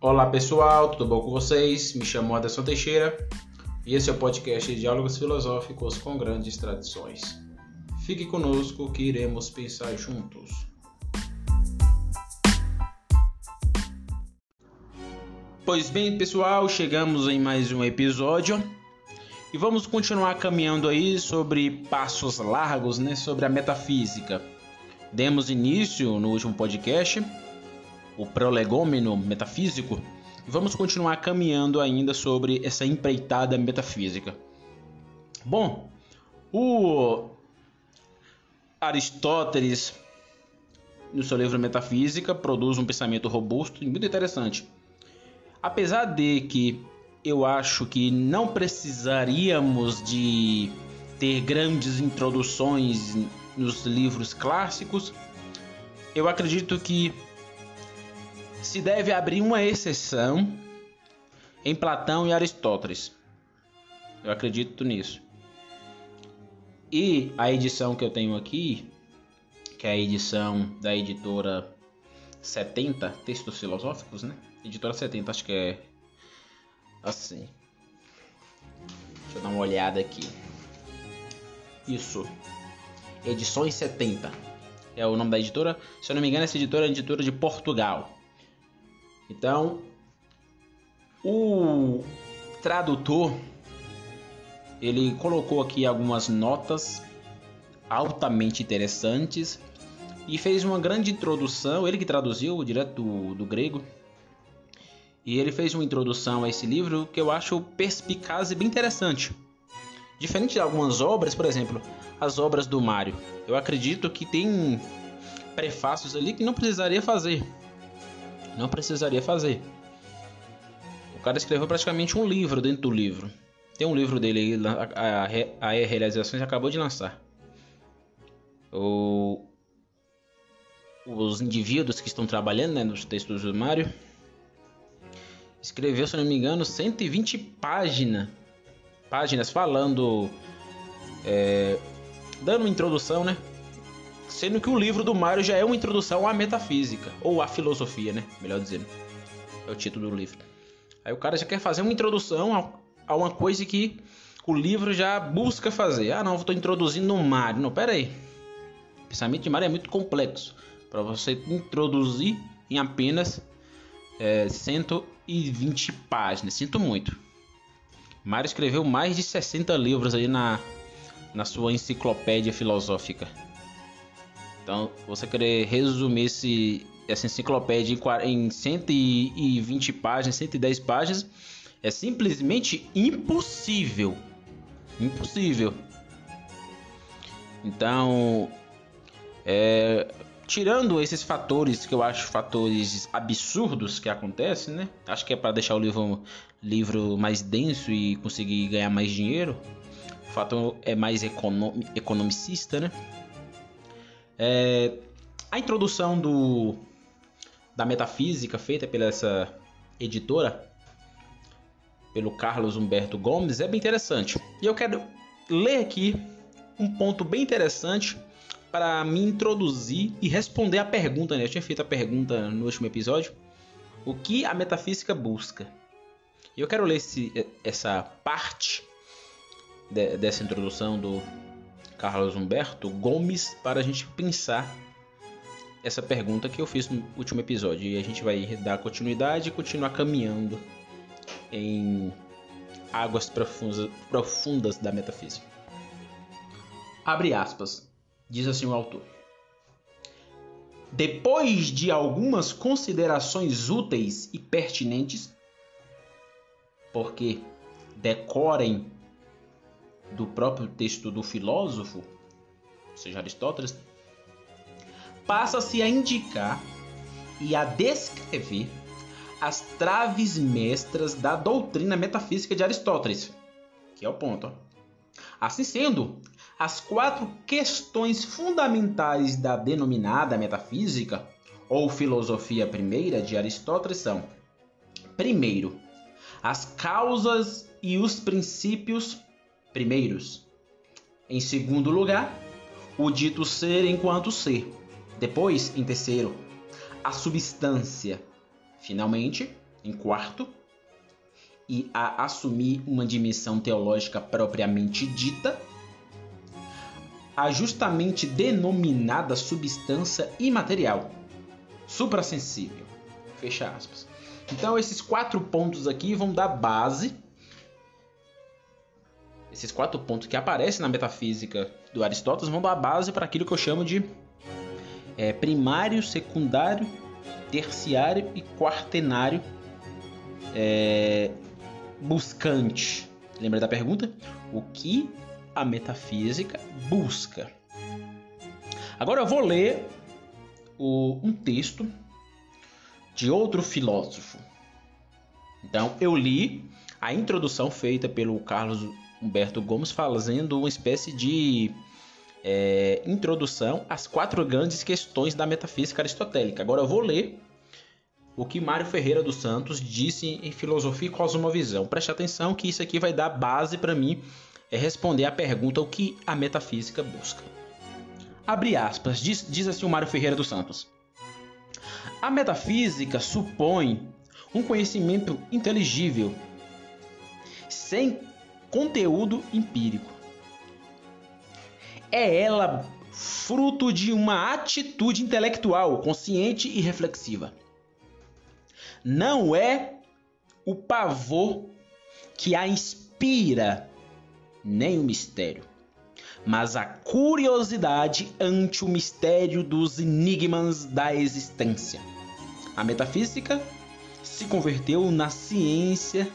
Olá pessoal, tudo bom com vocês? Me chamo Anderson Teixeira e esse é o podcast de Diálogos Filosóficos com Grandes Tradições. Fique conosco que iremos pensar juntos. Pois bem, pessoal, chegamos em mais um episódio e vamos continuar caminhando aí sobre passos largos, né, sobre a metafísica. Demos início no último podcast o prolegômeno metafísico, vamos continuar caminhando ainda sobre essa empreitada metafísica. Bom, o Aristóteles, no seu livro Metafísica, produz um pensamento robusto e muito interessante. Apesar de que eu acho que não precisaríamos de ter grandes introduções nos livros clássicos, eu acredito que se deve abrir uma exceção em Platão e Aristóteles. Eu acredito nisso. E a edição que eu tenho aqui, que é a edição da editora 70, Textos Filosóficos, né? Editora 70, acho que é assim. Deixa eu dar uma olhada aqui. Isso. Edições 70. É o nome da editora. Se eu não me engano, essa editora é editora de Portugal. Então, o tradutor ele colocou aqui algumas notas altamente interessantes e fez uma grande introdução. Ele que traduziu direto do, do grego. E ele fez uma introdução a esse livro que eu acho perspicaz e bem interessante. Diferente de algumas obras, por exemplo, as obras do Mário, eu acredito que tem prefácios ali que não precisaria fazer. Não precisaria fazer. O cara escreveu praticamente um livro dentro do livro. Tem um livro dele aí, a, a, a Realizações acabou de lançar. O, os indivíduos que estão trabalhando né, nos textos do Mário escreveu, se não me engano, 120 páginas, páginas falando, é, dando uma introdução, né, Sendo que o livro do Mário já é uma introdução à metafísica, ou à filosofia, né? Melhor dizendo. É o título do livro. Aí o cara já quer fazer uma introdução a, uma coisa que o livro já busca fazer. Ah, não, estou introduzindo no Mário. Não, pera aí. O pensamento de Mário é muito complexo para você introduzir em apenas é, 120 páginas. Sinto muito. Mário escreveu mais de 60 livros aí na, na sua enciclopédia filosófica. Então, você querer resumir esse, essa enciclopédia em 120 páginas, 110 páginas, é simplesmente impossível. Impossível. Então, é, tirando esses fatores que eu acho fatores absurdos que acontecem, né? Acho que é para deixar o livro, livro mais denso e conseguir ganhar mais dinheiro. O fator é mais economicista, né? É, a introdução do, da metafísica feita pela essa editora, pelo Carlos Humberto Gomes, é bem interessante. E eu quero ler aqui um ponto bem interessante para me introduzir e responder a pergunta. Né? Eu tinha feito a pergunta no último episódio: o que a metafísica busca? E eu quero ler esse, essa parte de, dessa introdução do Carlos Humberto Gomes para a gente pensar essa pergunta que eu fiz no último episódio. E a gente vai dar continuidade e continuar caminhando em águas profundas, profundas da metafísica. Abre aspas, diz assim o autor. Depois de algumas considerações úteis e pertinentes, porque decorem do próprio texto do filósofo, ou seja, Aristóteles, passa-se a indicar e a descrever as traves mestras da doutrina metafísica de Aristóteles, que é o ponto. Assim sendo, as quatro questões fundamentais da denominada metafísica ou filosofia primeira de Aristóteles são: primeiro, as causas e os princípios primeiros. Em segundo lugar, o dito ser enquanto ser. Depois, em terceiro, a substância. Finalmente, em quarto, e a assumir uma dimensão teológica propriamente dita, a justamente denominada substância imaterial, suprassensível. Fecha aspas. Então esses quatro pontos aqui vão dar base esses quatro pontos que aparecem na metafísica do Aristóteles vão dar base para aquilo que eu chamo de é, primário, secundário, terciário e quartenário é, buscante. Lembra da pergunta? O que a metafísica busca? Agora eu vou ler o, um texto de outro filósofo. Então eu li a introdução feita pelo Carlos Humberto Gomes fazendo uma espécie de é, introdução às quatro grandes questões da metafísica aristotélica. Agora eu vou ler o que Mário Ferreira dos Santos disse em Filosofia e Cosmovisão. Preste atenção que isso aqui vai dar base para mim é responder a pergunta o que a metafísica busca. Abre aspas, diz, diz assim o Mário Ferreira dos Santos. A metafísica supõe um conhecimento inteligível, sem conteúdo empírico. É ela fruto de uma atitude intelectual, consciente e reflexiva. Não é o pavor que a inspira, nem o mistério, mas a curiosidade ante o mistério dos enigmas da existência. A metafísica se converteu na ciência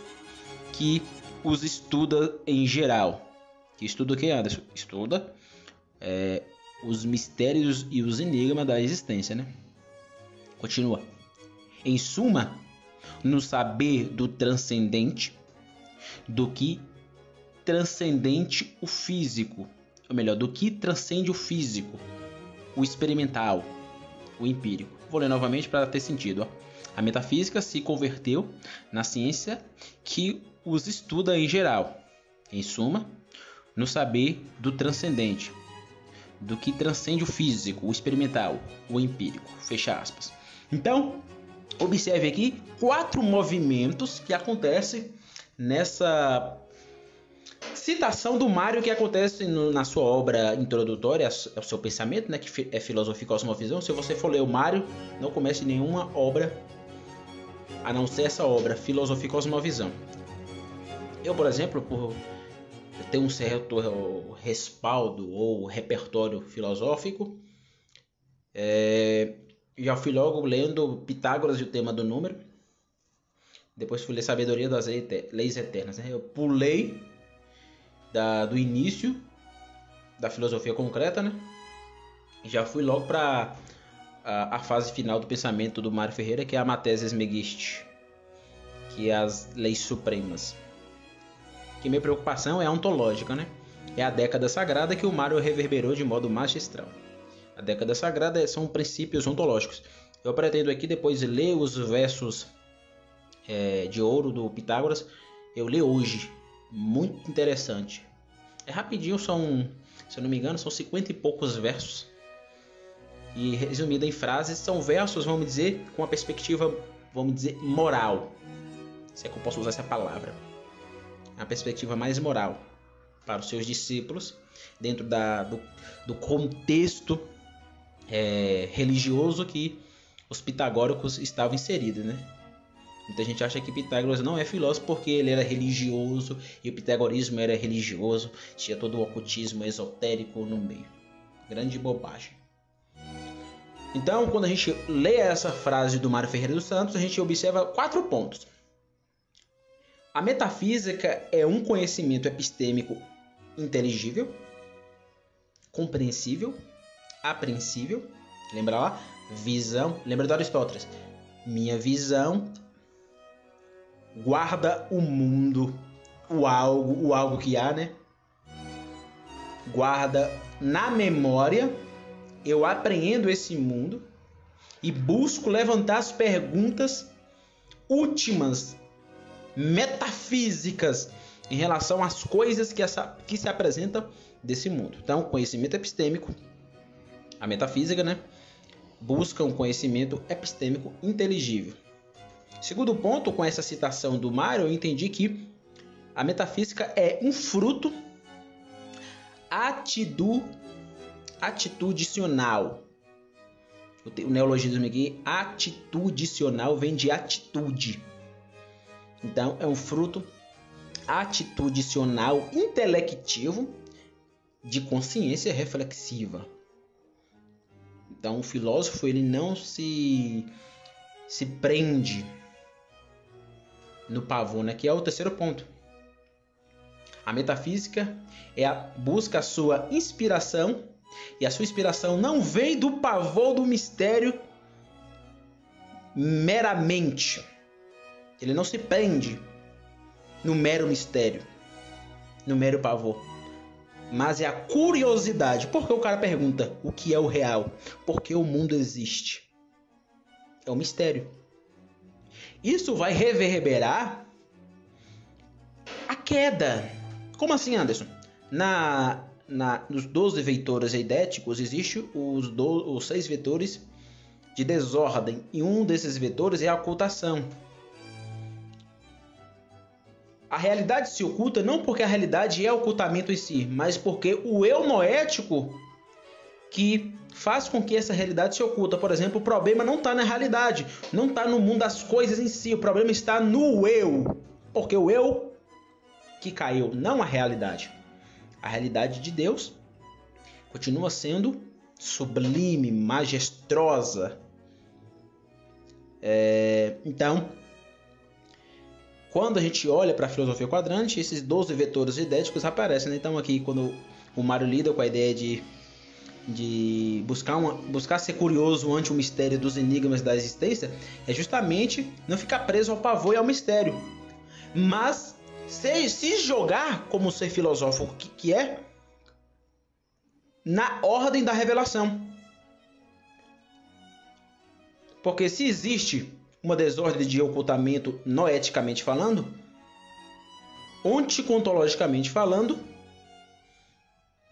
que os estuda em geral. Que estuda o que, Anderson? Estuda é, os mistérios e os enigmas da existência, né? Continua. Em suma, no saber do transcendente, do que transcendente o físico, ou melhor, do que transcende o físico, o experimental, o empírico. Vou ler novamente para ter sentido. Ó. A metafísica se converteu na ciência que os estuda em geral. Em suma, no saber do transcendente, do que transcende o físico, o experimental, o empírico. Fecha aspas. Então, observe aqui quatro movimentos que acontecem nessa citação do Mário que acontece no, na sua obra introdutória ao seu pensamento, né, que é Filosofia e Cosmovisão. Se você for ler o Mário, não comece nenhuma obra a não ser essa obra, Filosofia e Cosmovisão. Eu, por exemplo, por ter um certo respaldo ou repertório filosófico, é, já fui logo lendo Pitágoras e o tema do número. Depois fui ler Sabedoria das Leis Eternas. Né? Eu pulei da, do início da filosofia concreta, né? Já fui logo para a, a, fase final do pensamento do Mário Ferreira, que é a Mathesis Megist, que é as leis supremas que minha preocupação é ontológica, né? É a década sagrada que o Mário reverberou de modo magistral. A década sagrada são princípios ontológicos. Eu pretendo aqui depois ler os versos é, de ouro do Pitágoras. Eu leio hoje. Muito interessante. É rapidinho, são, se eu não me engano, são 50 e poucos versos. E resumido em frases, são versos, vamos dizer, com uma perspectiva, vamos dizer, moral. Se é que eu posso usar essa palavra a perspectiva mais moral para os seus discípulos, dentro da, do, do contexto é, religioso que os pitagóricos estavam inseridos, né? Muita gente acha que Pitágoras não é filósofo porque ele era religioso e o pitagorismo era religioso, tinha todo o ocultismo esotérico no meio. Grande bobagem. Então, quando a gente lê essa frase do Mário Ferreira dos Santos, a gente observa quatro pontos. A metafísica é um conhecimento epistêmico inteligível, compreensível, apreensível. Lembra lá? Visão. Lembra do Aristóteles? Minha visão guarda o mundo, o algo, o algo que há, né? Guarda na memória. Eu apreendo esse mundo e busco levantar as perguntas últimas metafísicas em relação às coisas que, essa, que se apresentam desse mundo. Então, conhecimento epistêmico, a metafísica, né? Busca um conhecimento epistêmico inteligível. Segundo ponto, com essa citação do Mário, eu entendi que a metafísica é um fruto atidu, atitudicional. O neologismo aqui, atitudicional, vem de atitude. Então, é um fruto atitudicional intelectivo de consciência reflexiva. Então, o filósofo ele não se se prende no pavô, né? Que é o terceiro ponto. A metafísica é a busca a sua inspiração e a sua inspiração não vem do pavor do mistério meramente. Ele não se prende no mero mistério, no mero pavor. Mas é a curiosidade. Porque o cara pergunta o que é o real? Porque o mundo existe. É um mistério. Isso vai reverberar a queda. Como assim, Anderson? Na, na, nos 12 vetores eidéticos existe os, do, os seis vetores de desordem e um desses vetores é a ocultação. A realidade se oculta não porque a realidade é ocultamento em si, mas porque o eu noético que faz com que essa realidade se oculta. Por exemplo, o problema não está na realidade, não está no mundo das coisas em si, o problema está no eu. Porque o eu que caiu, não a realidade. A realidade de Deus continua sendo sublime, majestosa. É, então, quando a gente olha para a filosofia quadrante, esses 12 vetores idéticos aparecem. Né? Então, aqui, quando o Mário lida com a ideia de, de buscar, uma, buscar ser curioso ante o mistério dos enigmas da existência, é justamente não ficar preso ao pavor e ao mistério, mas se, se jogar como ser filosófico que, que é na ordem da revelação. Porque se existe uma desordem de ocultamento noeticamente falando, onticontologicamente falando,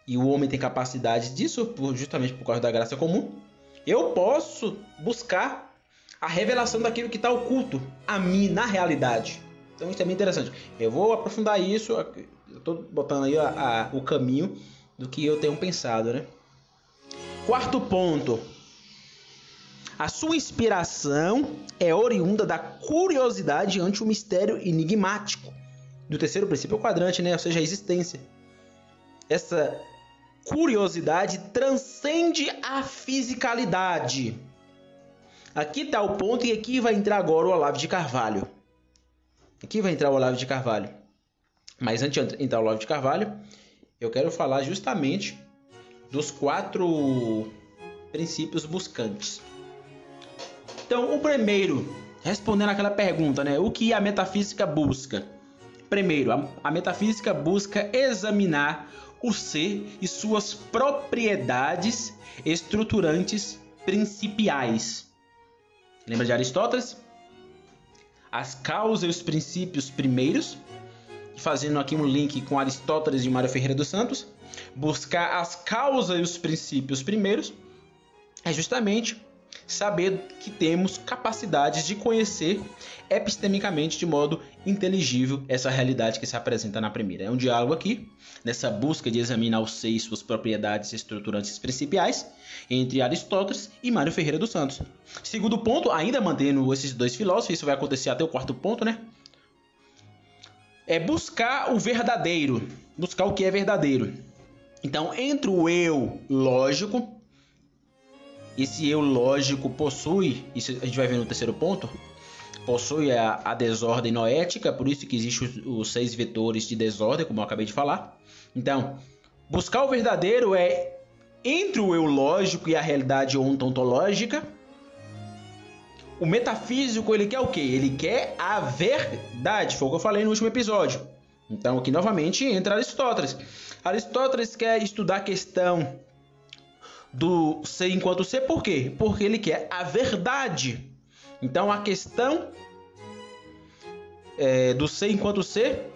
e o homem tem capacidade disso justamente por causa da graça comum, eu posso buscar a revelação daquilo que está oculto a mim na realidade. Então isso é bem interessante. Eu vou aprofundar isso, estou botando aí a, a, o caminho do que eu tenho pensado, né? Quarto ponto, a sua inspiração é oriunda da curiosidade ante o mistério enigmático do terceiro princípio quadrante, né? ou seja, a existência. Essa curiosidade transcende a fisicalidade. Aqui está o ponto e aqui vai entrar agora o Olavo de Carvalho. Aqui vai entrar o Olavo de Carvalho. Mas antes de entrar o Olavo de Carvalho, eu quero falar justamente dos quatro princípios buscantes. Então, o primeiro, respondendo aquela pergunta, né? O que a metafísica busca? Primeiro, a, a metafísica busca examinar o ser e suas propriedades estruturantes principiais. Lembra de Aristóteles? As causas e os princípios primeiros, fazendo aqui um link com Aristóteles e Mário Ferreira dos Santos, buscar as causas e os princípios primeiros é justamente saber que temos capacidades de conhecer epistemicamente de modo inteligível essa realidade que se apresenta na primeira. É um diálogo aqui, nessa busca de examinar o ser e suas propriedades estruturantes principais, entre Aristóteles e Mário Ferreira dos Santos. Segundo ponto, ainda mantendo esses dois filósofos, isso vai acontecer até o quarto ponto, né? É buscar o verdadeiro, buscar o que é verdadeiro. Então, entre o eu lógico esse eu lógico possui, isso a gente vai ver no terceiro ponto, possui a, a desordem noética, por isso que existem os, os, seis vetores de desordem, como eu acabei de falar. Então, buscar o verdadeiro é entre o eu lógico e a realidade ontológica. O metafísico, ele quer o quê? Ele quer a verdade, foi o que eu falei no último episódio. Então, aqui novamente entra Aristóteles. Aristóteles quer estudar a questão do ser enquanto ser, por quê? Porque ele quer a verdade. Então a questão é, do ser enquanto ser,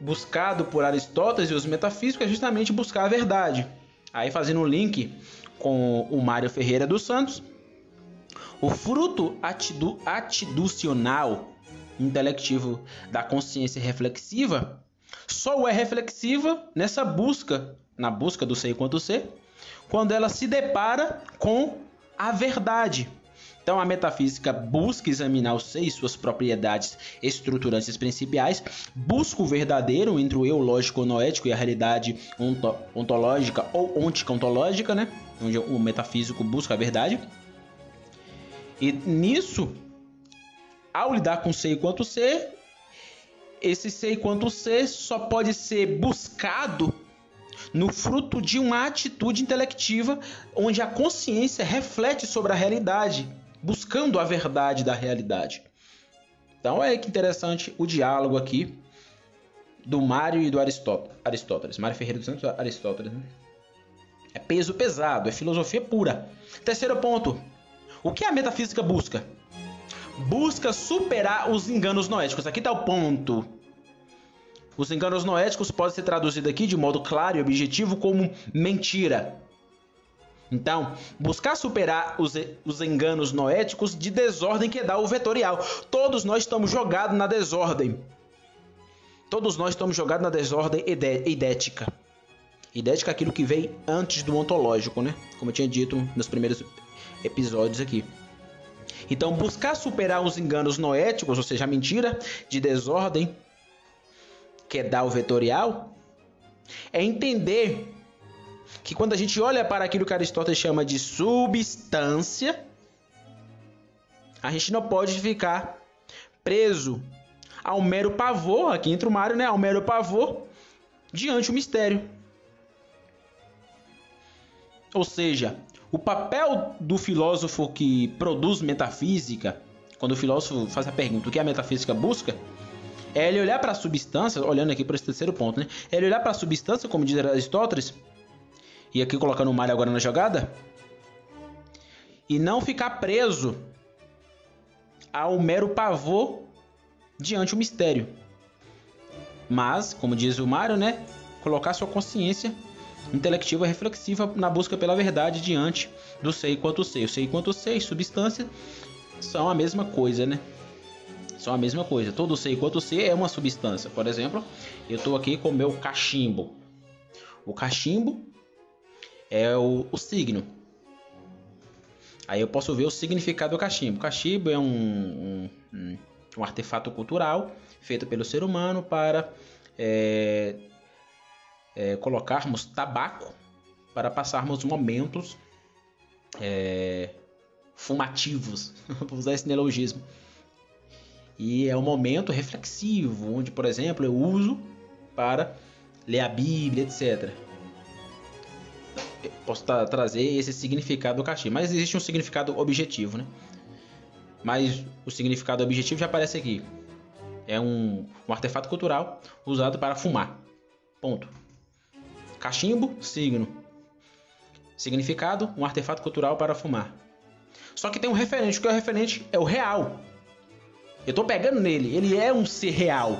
buscado por Aristóteles e os metafísicos, é justamente buscar a verdade. Aí fazendo um link com o Mário Ferreira dos Santos, O fruto atidu atiducional intelectivo da consciência reflexiva só é reflexiva nessa busca, na busca do ser enquanto ser, quando ela se depara com a verdade. Então a metafísica busca examinar o ser e suas propriedades estruturantes principais, busca o verdadeiro entre o eu lógico noético e a realidade onto ontológica ou onticontológica, né? Onde o metafísico busca a verdade. E nisso, ao lidar com ser enquanto ser, esse ser enquanto ser só pode ser buscado no fruto de uma atitude intelectiva onde a consciência reflete sobre a realidade, buscando a verdade da realidade. Então é que interessante o diálogo aqui do Mário e do Aristóteles. Mário Ferreira dos Santos Aristóteles. Né? É peso pesado, é filosofia pura. Terceiro ponto. O que a metafísica busca? Busca superar os enganos noéticos. Aqui está o ponto. Os enganos noéticos podem ser traduzidos aqui de modo claro e objetivo como mentira. Então, buscar superar os, os enganos noéticos de desordem que dá o vetorial. Todos nós estamos jogados na desordem. Todos nós estamos jogados na desordem idética. Idética é aquilo que vem antes do ontológico, né? Como eu tinha dito nos primeiros episódios aqui. Então, buscar superar os enganos noéticos, ou seja, a mentira de desordem, que é dar o vetorial, é entender que quando a gente olha para aquilo que Aristóteles chama de substância, a gente não pode ficar preso ao mero pavor, aqui entra o Mário, né? Ao mero pavor diante do mistério. Ou seja, o papel do filósofo que produz metafísica, quando o filósofo faz a pergunta o que a metafísica busca, é ele olhar para a substância, olhando aqui para esse terceiro ponto, né? É ele olhar para a substância, como diz Aristóteles, e aqui colocando o Mário agora na jogada, e não ficar preso ao mero pavor diante do mistério. Mas, como diz o Mário, né? Colocar sua consciência intelectiva reflexiva na busca pela verdade diante do sei quanto sei. O sei quanto sei, substância, são a mesma coisa, né? São a mesma coisa. Todo C enquanto C é uma substância. Por exemplo, eu estou aqui com o meu cachimbo. O cachimbo é o, o, signo. Aí eu posso ver o significado do cachimbo. O cachimbo é um, um, um artefato cultural feito pelo ser humano para é, é, colocarmos tabaco para passarmos momentos é, fumativos. Vou usar esse neologismo e é um momento reflexivo, onde, por exemplo, eu uso para ler a Bíblia, etc. Eu posso trazer esse significado do cachimbo, mas existe um significado objetivo, né? Mas o significado objetivo já aparece aqui. É um, um artefato cultural usado para fumar. Ponto. Cachimbo, signo. Significado, um artefato cultural para fumar. Só que tem um referente. O que é o referente? É o real. Eu tô pegando nele, ele é um ser real.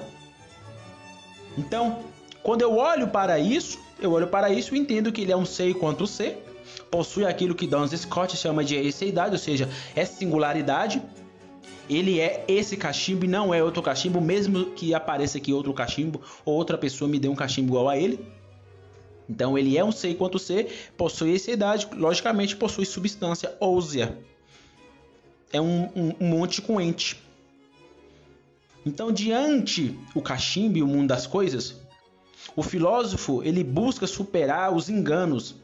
Então, quando eu olho para isso, eu olho para isso e entendo que ele é um ser quanto ser, possui aquilo que Duns Scott chama de esseidade, ou seja, é singularidade. Ele é esse cachimbo e não é outro cachimbo, mesmo que apareça aqui outro cachimbo ou outra pessoa me dê um cachimbo igual a ele. Então ele é um ser quanto ser, possui esseidade, logicamente possui substância ósea. É um, um, um monte com ente. Então, diante o cachimbo e o mundo das coisas, o filósofo ele busca superar os enganos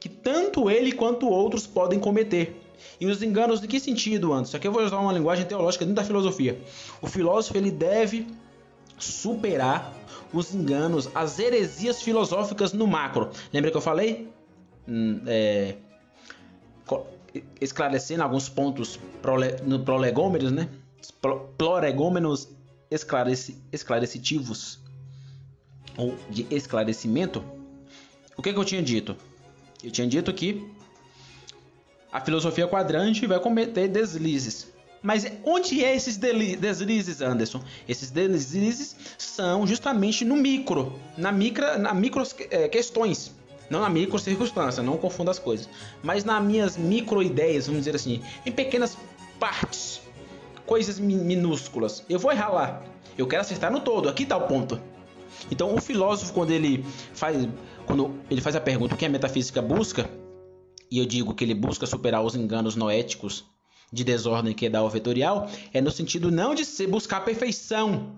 que tanto ele quanto outros podem cometer. E os enganos de que sentido, antes? Aqui eu vou usar uma linguagem teológica dentro da filosofia. O filósofo ele deve superar os enganos, as heresias filosóficas no macro. Lembra que eu falei? Hum, é, esclarecendo alguns pontos no prolegômeros, né? Prolegômenos esclareci, esclarecitivos ou de esclarecimento, o que, que eu tinha dito? Eu tinha dito que a filosofia quadrante vai cometer deslizes. Mas onde é esses deslizes, Anderson? Esses deslizes são justamente no micro, na micro, na micro é, questões. Não na micro circunstância, não confunda as coisas. Mas nas minhas micro ideias, vamos dizer assim, em pequenas partes, coisas minúsculas. Eu vou errar lá. Eu quero acertar no todo. Aqui tá o ponto. Então o filósofo quando ele faz quando ele faz a pergunta o que a metafísica busca, e eu digo que ele busca superar os enganos noéticos de desordem que dá o vetorial, é no sentido não de buscar a perfeição,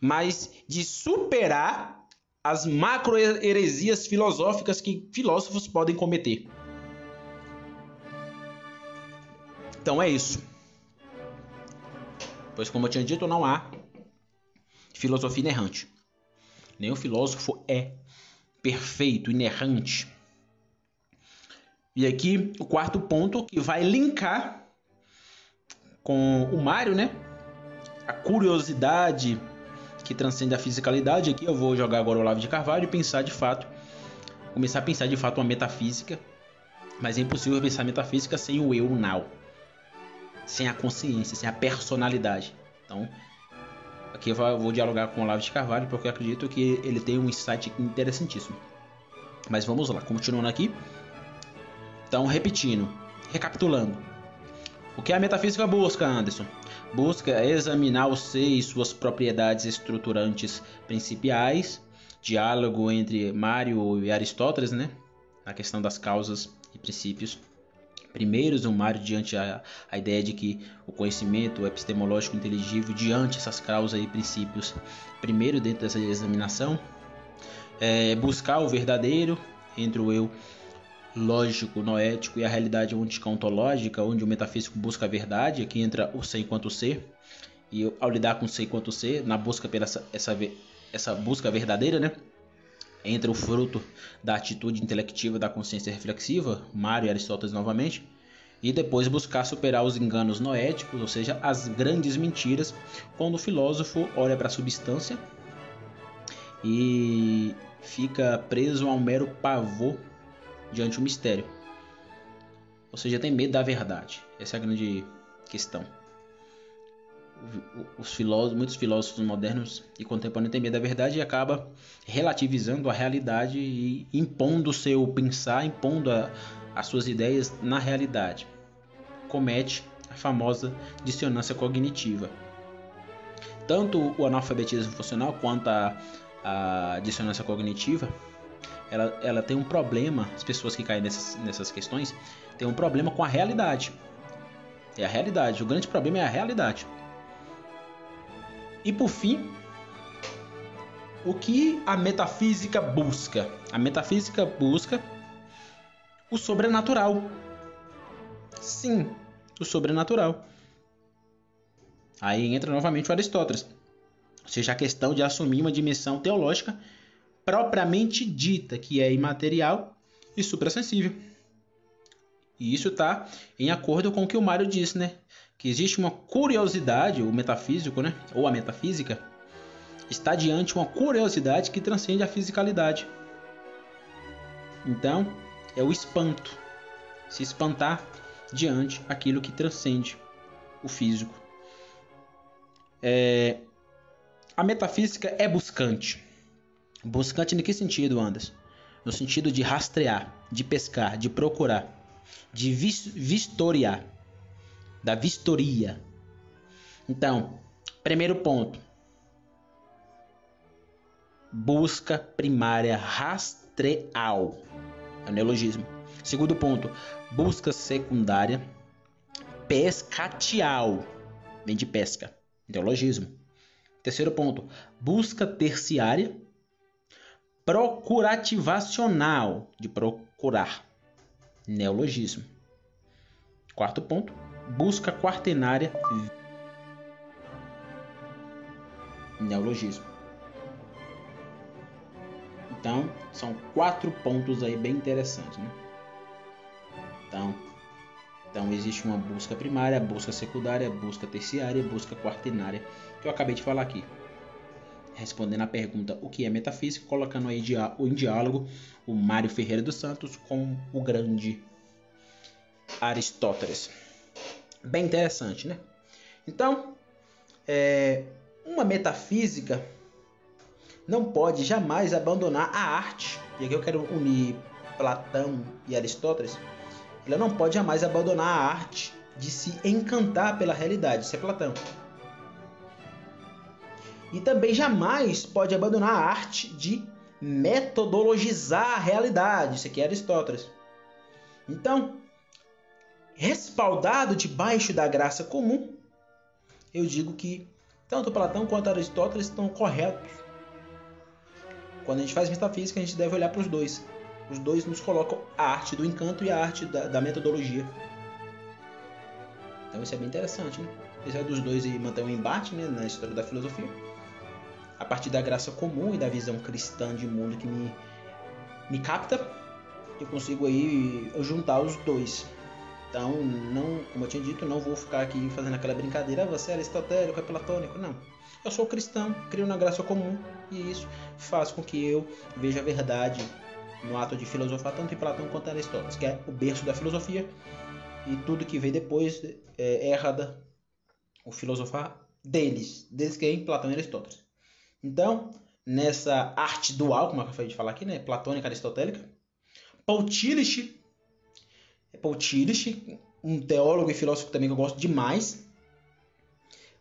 mas de superar as macro-heresias filosóficas que filósofos podem cometer. Então é isso. Pois, como eu tinha dito, não há filosofia inerrante. Nenhum filósofo é perfeito, inerrante. E aqui o quarto ponto que vai linkar com o Mário, né? A curiosidade que transcende a fisicalidade. Aqui eu vou jogar agora o Olavo de Carvalho e pensar de fato, começar a pensar de fato uma metafísica. Mas é impossível pensar metafísica sem o eu now, sem a consciência, sem a personalidade. Então, aqui eu vou dialogar com o Olavo de Carvalho porque eu acredito que ele tem um insight interessantíssimo. Mas vamos lá, continuando aqui. Então, repetindo, recapitulando. O que a metafísica busca, Anderson? Busca examinar o ser e suas propriedades estruturantes principiais, diálogo entre Mário e Aristóteles, né? Na questão das causas e princípios. Primeiros, o Mário diante a, a ideia de que o conhecimento epistemológico inteligível diante essas causas e princípios. Primeiro, dentro dessa examinação, é buscar o verdadeiro entre o eu lógico, noético e a realidade ontológica, onde o metafísico busca a verdade, aqui entra o ser enquanto ser, e ao lidar com o ser enquanto ser, na busca pela essa, essa, essa busca verdadeira, né? Entra o fruto da atitude intelectiva da consciência reflexiva, Mário e Aristóteles novamente, e depois buscar superar os enganos noéticos, ou seja, as grandes mentiras, quando o filósofo olha para a substância e fica preso a um mero pavor diante do mistério. Ou seja, tem medo da verdade. Essa é a grande questão. Os filósofos, muitos filósofos modernos e contemporâneos têm medo da verdade e acaba relativizando a realidade e impondo o seu pensar, impondo a, as suas ideias na realidade. Comete a famosa dissonância cognitiva. Tanto o analfabetismo funcional quanto a, a dissonância cognitiva ela, ela tem um problema, as pessoas que caem nessas, nessas questões têm um problema com a realidade. É a realidade, o grande problema é a realidade. E por fim, o que a metafísica busca? A metafísica busca o sobrenatural. Sim, o sobrenatural. Aí entra novamente o Aristóteles. Ou seja, a questão de assumir uma dimensão teológica propriamente dita, que é imaterial e suprassensível. E isso está em acordo com o que o Mário disse, né? Que existe uma curiosidade, o metafísico, né? Ou a metafísica, está diante uma curiosidade que transcende a fisicalidade. Então, é o espanto. Se espantar diante aquilo que transcende o físico. É... A metafísica é buscante. Buscante em que sentido, Anderson? No sentido de rastrear, de pescar, de procurar, de vis vistoriar, da vistoria. Então, primeiro ponto. Busca primária rastreal. É um neologismo. Segundo ponto, busca secundária pescatial. Vem de pesca. Neologismo. Terceiro ponto, busca terciária procurativacional, de procurar, neologismo. Quarto ponto, busca quaternária, neologismo. Então, são quatro pontos aí bem interessantes, né? Então, então existe uma busca primária, busca secundária, busca terciária, busca quaternária, que eu acabei de falar aqui respondendo a pergunta o que é metafísica, colocando aí em diálogo o Mário Ferreira dos Santos com o grande Aristóteles. Bem interessante, né? Então, é, uma metafísica não pode jamais abandonar a arte e aqui eu quero unir Platão e Aristóteles, ela não pode jamais abandonar a arte de se encantar pela realidade. Isso é Platão. E também jamais pode abandonar a arte de metodologizar a realidade. Isso aqui é Aristóteles. Então, respaldado debaixo da graça comum, eu digo que tanto Platão quanto Aristóteles estão corretos. Quando a gente faz metafísica, a gente deve olhar para os dois. Os dois nos colocam a arte do encanto e a arte da, da metodologia. Então isso é bem interessante, né? Apesar dos dois manter um embate né, na história da filosofia, a partir da graça comum e da visão cristã de mundo que me, me capta, eu consigo aí juntar os dois. Então, não, como eu tinha dito, não vou ficar aqui fazendo aquela brincadeira, ah, você é aristotélico, é platônico, não. Eu sou cristão, creio na graça comum e isso faz com que eu veja a verdade no ato de filosofar tanto em Platão quanto em Aristóteles, que é o berço da filosofia e tudo que vem depois é, herda o filosofar deles, deles que é em Platão e Aristóteles. Então, nessa arte dual, como eu acabei de falar aqui, né, platônica aristotélica, Paul Tillich, Paul Tillich, um teólogo e filósofo também que eu gosto demais,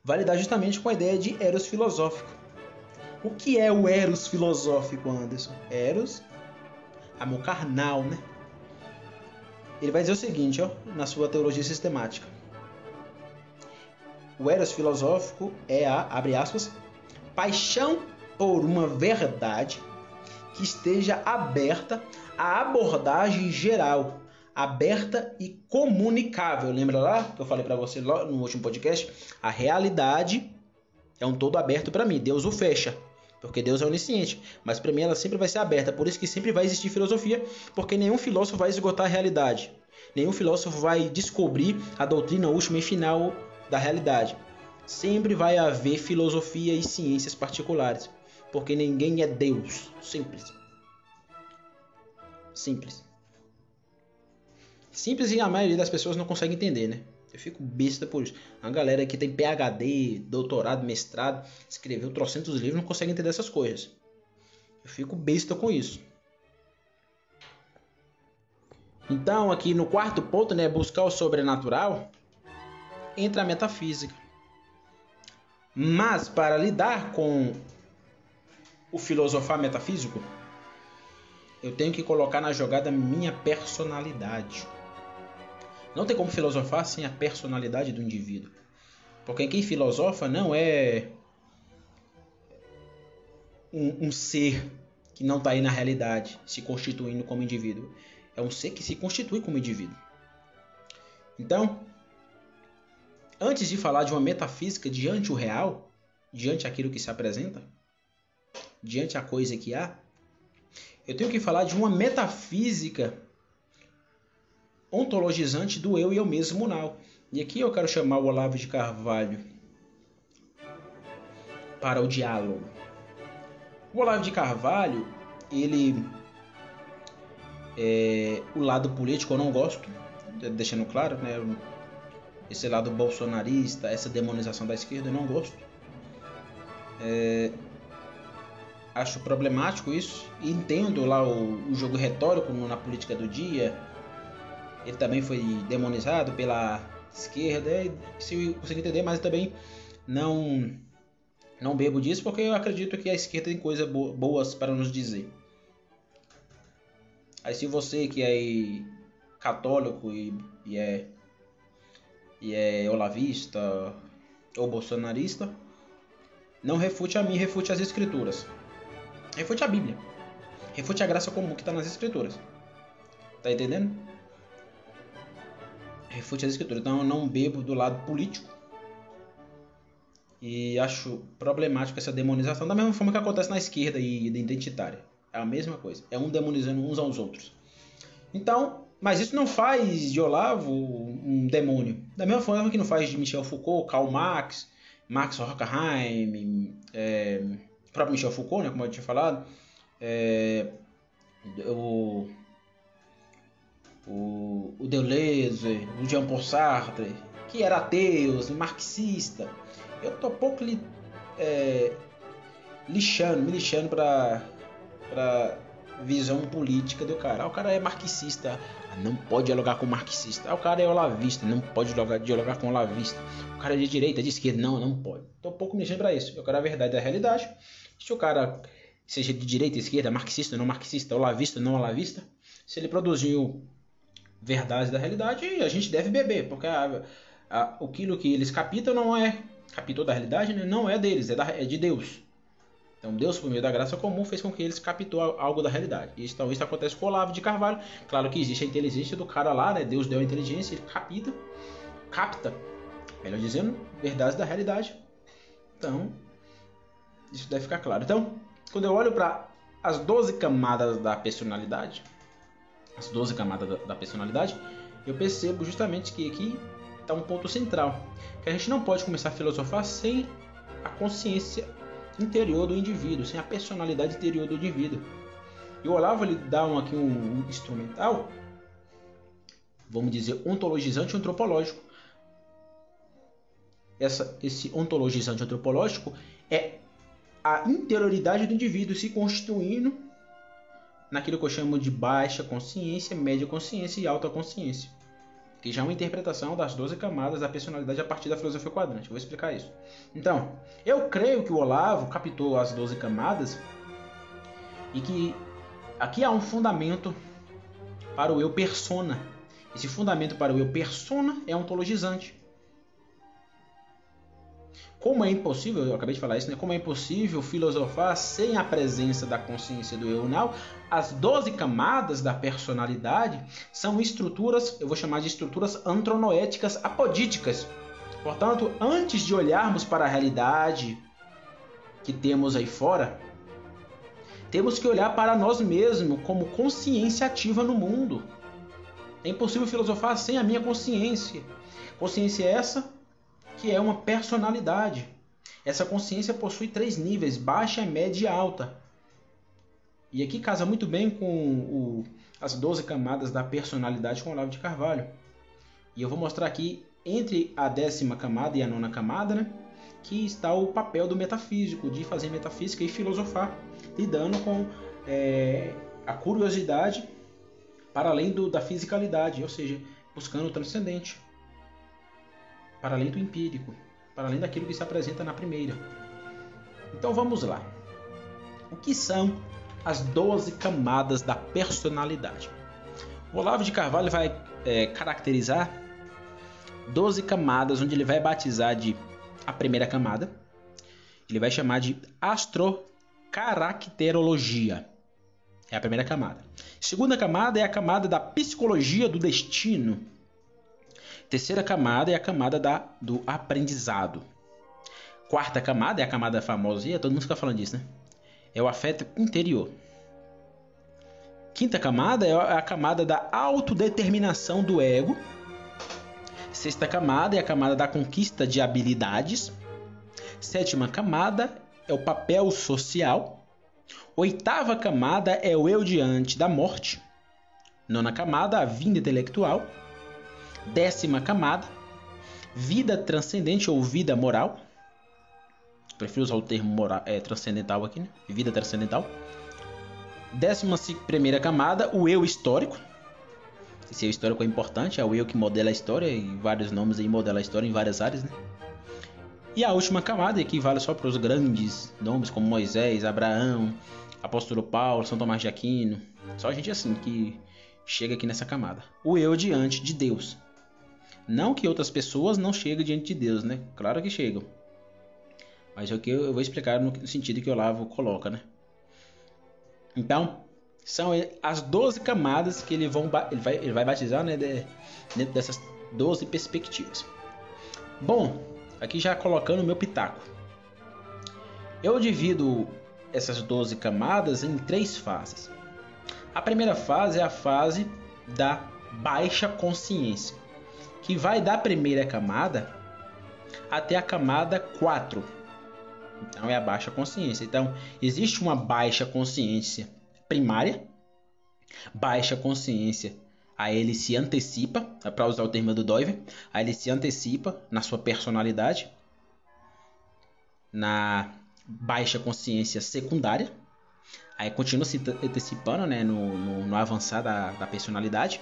vai lidar justamente com a ideia de eros filosófico. O que é o eros filosófico, Anderson? Eros amor carnal, né? Ele vai dizer o seguinte, ó, na sua teologia sistemática. O eros filosófico é a, abre aspas, paixão por uma verdade que esteja aberta à abordagem geral, aberta e comunicável. Lembra lá que eu falei para você no último podcast? A realidade é um todo aberto para mim. Deus o fecha porque Deus é onisciente. Mas para mim ela sempre vai ser aberta, por isso que sempre vai existir filosofia, porque nenhum filósofo vai esgotar a realidade. Nenhum filósofo vai descobrir a doutrina última e final da realidade. Sempre vai haver filosofia e ciências particulares, porque ninguém é Deus. Simples. Simples. Simples e a maioria das pessoas não consegue entender, né? Eu fico besta por isso. A galera que tem PhD, doutorado, mestrado, escreveu trocentos livros não consegue entender essas coisas. Eu fico besta com isso. Então, aqui no quarto ponto, né, buscar o sobrenatural, entra a metafísica. Mas para lidar com o filosofar metafísico, eu tenho que colocar na jogada minha personalidade. Não tem como filosofar sem a personalidade do indivíduo. Porque quem filosofa não é um, um ser que não está aí na realidade, se constituindo como indivíduo. É um ser que se constitui como indivíduo. Então, antes de falar de uma metafísica diante o real, diante aquilo que se apresenta, diante a coisa que há, eu tenho que falar de uma metafísica ontologizante do eu e eu mesmo now. E aqui eu quero chamar o Olavo de Carvalho para o diálogo. O Olavo de Carvalho, ele é, o lado político eu não gosto, deixando claro, né? Esse lado bolsonarista, essa demonização da esquerda eu não gosto. É, acho problemático isso. Entendo lá o, o jogo retórico na política do dia, ele também foi demonizado pela esquerda, se eu consigo entender, mas também não não bebo disso porque eu acredito que a esquerda tem coisas boas para nos dizer. Aí se você que é católico e, e é e é olavista ou bolsonarista, não refute a mim, refute as escrituras. Refute a Bíblia. Refute a graça comum que está nas escrituras. Tá entendendo? Refute as escrituras. Então eu não bebo do lado político. E acho problemático essa demonização, da mesma forma que acontece na esquerda e identitária. É a mesma coisa. É um demonizando uns aos outros. Então, mas isso não faz de Olavo um demônio. Da mesma forma que não faz de Michel Foucault, Karl Marx, Max Horkheim, é, próprio Michel Foucault, né, como eu tinha falado, é, o o, o Deleuze, o Jean Paul Sartre, que era ateu, marxista. Eu tô pouco li, é, lixando, me lixando para visão política do cara. Ah, o cara é marxista, ah, não pode dialogar com marxista. Ah, o cara é olavista, não pode dialogar, dialogar com olavista. O cara é de direita, de esquerda, não, não pode. Tô pouco mexendo para isso. Eu quero a verdade da realidade. Se o cara seja de direita, esquerda, marxista, não marxista, olavista, não olavista, se ele produziu verdades da realidade, a gente deve beber, porque a, a, aquilo que eles captam não é captou da realidade, né? não é deles, é, da, é de Deus. Então Deus, por meio da graça comum, fez com que eles captou algo da realidade. Isso, então isso acontece com o Olavo de Carvalho. Claro que existe a inteligência do cara lá, né? Deus deu a inteligência, ele capta, capta, melhor dizendo, verdades da realidade. Então, isso deve ficar claro. Então, quando eu olho para as 12 camadas da personalidade, as 12 camadas da, da personalidade, eu percebo justamente que aqui está um ponto central, que a gente não pode começar a filosofar sem a consciência interior do indivíduo, sem a personalidade interior do indivíduo. E o Olavo ele dá um, aqui um, um instrumental, vamos dizer, ontologizante antropológico. Essa, esse ontologizante antropológico é a interioridade do indivíduo se constituindo naquilo que eu chamo de baixa consciência, média consciência e alta consciência que já é uma interpretação das 12 camadas da personalidade a partir da filosofia quadrante. Vou explicar isso. Então, eu creio que o Olavo captou as 12 camadas e que aqui há um fundamento para o eu persona. Esse fundamento para o eu persona é ontologizante. Como é impossível, eu acabei de falar isso, né? Como é impossível filosofar sem a presença da consciência do eu não, as 12 camadas da personalidade são estruturas, eu vou chamar de estruturas antronoéticas apodíticas. Portanto, antes de olharmos para a realidade que temos aí fora, temos que olhar para nós mesmos como consciência ativa no mundo. É impossível filosofar sem a minha consciência. Consciência essa que é uma personalidade. Essa consciência possui três níveis: baixa, média e alta. E aqui casa muito bem com o, as 12 camadas da personalidade com Olavo de Carvalho. E eu vou mostrar aqui, entre a décima camada e a nona camada, né, que está o papel do metafísico, de fazer metafísica e filosofar, lidando com é, a curiosidade para além do, da fisicalidade, ou seja, buscando o transcendente para além do empírico, para além daquilo que se apresenta na primeira. Então vamos lá. O que são as 12 camadas da personalidade? O Olavo de Carvalho vai é, caracterizar 12 camadas, onde ele vai batizar de a primeira camada, ele vai chamar de astrocaracterologia. É a primeira camada. Segunda camada é a camada da psicologia do destino. Terceira camada é a camada da, do aprendizado. Quarta camada é a camada famosa, e todo mundo fica falando disso, né? É o afeto interior. Quinta camada é a camada da autodeterminação do ego. Sexta camada é a camada da conquista de habilidades. Sétima camada é o papel social. Oitava camada é o eu diante da morte. Nona camada, a vinda intelectual. Décima camada, vida transcendente ou vida moral. Prefiro usar o termo moral, é, transcendental aqui, né? Vida transcendental. Décima primeira camada, o eu histórico. Esse eu histórico é importante, é o eu que modela a história e vários nomes aí modela a história em várias áreas, né? E a última camada, que vale só para os grandes nomes como Moisés, Abraão, Apóstolo Paulo, São Tomás de Aquino. Só gente assim que chega aqui nessa camada. O eu diante de Deus. Não que outras pessoas não cheguem diante de Deus, né? Claro que chegam. Mas é o que eu vou explicar no sentido que o Olavo coloca, né? Então, são as 12 camadas que ele, vão, ele, vai, ele vai batizar né, de, dentro dessas 12 perspectivas. Bom, aqui já colocando o meu pitaco. Eu divido essas 12 camadas em três fases. A primeira fase é a fase da baixa consciência que vai da primeira camada até a camada 4. Então é a baixa consciência. Então existe uma baixa consciência primária, baixa consciência. Aí ele se antecipa, para usar o termo do Doiver, aí ele se antecipa na sua personalidade, na baixa consciência secundária, Aí continua se antecipando né, no, no, no avançar da, da personalidade,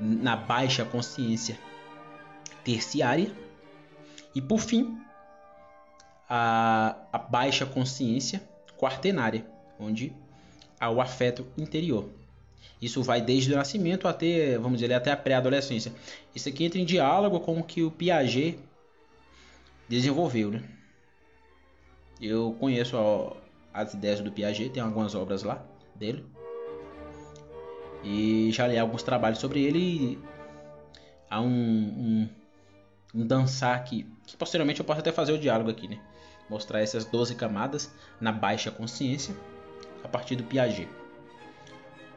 na baixa consciência terciária e por fim a, a baixa consciência quaternária, onde há o afeto interior. Isso vai desde o nascimento até, vamos dizer, até a pré-adolescência. Isso aqui entra em diálogo com o que o Piaget desenvolveu, né? Eu conheço as ideias do Piaget, tem algumas obras lá dele. E já li alguns trabalhos sobre ele. há um, um, um dançar aqui, que posteriormente eu posso até fazer o diálogo aqui, né? Mostrar essas 12 camadas na baixa consciência a partir do Piaget.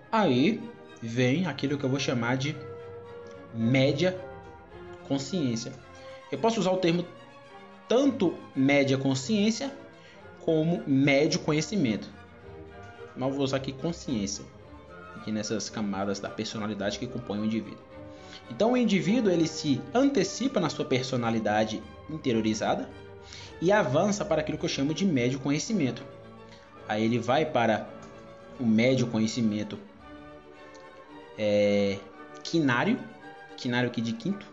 Aí vem aquilo que eu vou chamar de média consciência. Eu posso usar o termo tanto média consciência como médio conhecimento. Mas eu vou usar aqui consciência, aqui nessas camadas da personalidade que compõem o indivíduo. Então o indivíduo ele se antecipa na sua personalidade interiorizada e avança para aquilo que eu chamo de médio conhecimento. Aí ele vai para o médio conhecimento é, quinário, quinário aqui de quinto,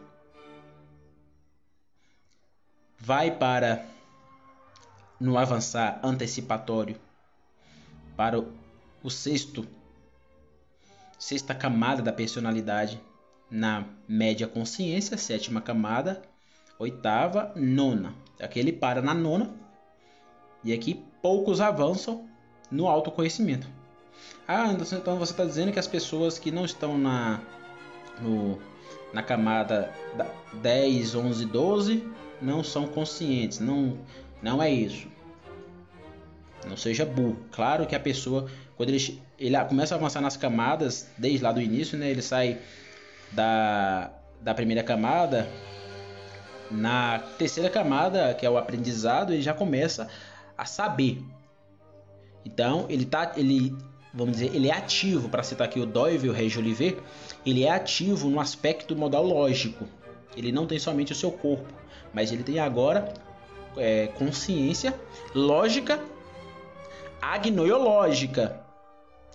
vai para no avançar antecipatório para o sexto sexta camada da personalidade na média consciência, sétima camada, oitava, nona. Aqui ele para na nona e aqui poucos avançam no autoconhecimento. Ah, então você está dizendo que as pessoas que não estão na, no, na camada 10, 11, 12 não são conscientes. Não, não é isso. Não seja burro. Claro que a pessoa, quando ele, ele começa a avançar nas camadas, desde lá do início, né, ele sai da, da primeira camada. Na terceira camada, que é o aprendizado, ele já começa a saber. Então, ele tá, ele vamos dizer, ele é ativo, para citar aqui o Doyle, o Regi Oliver, ele é ativo no aspecto modal lógico. Ele não tem somente o seu corpo, mas ele tem agora é, consciência lógica agnoiológica.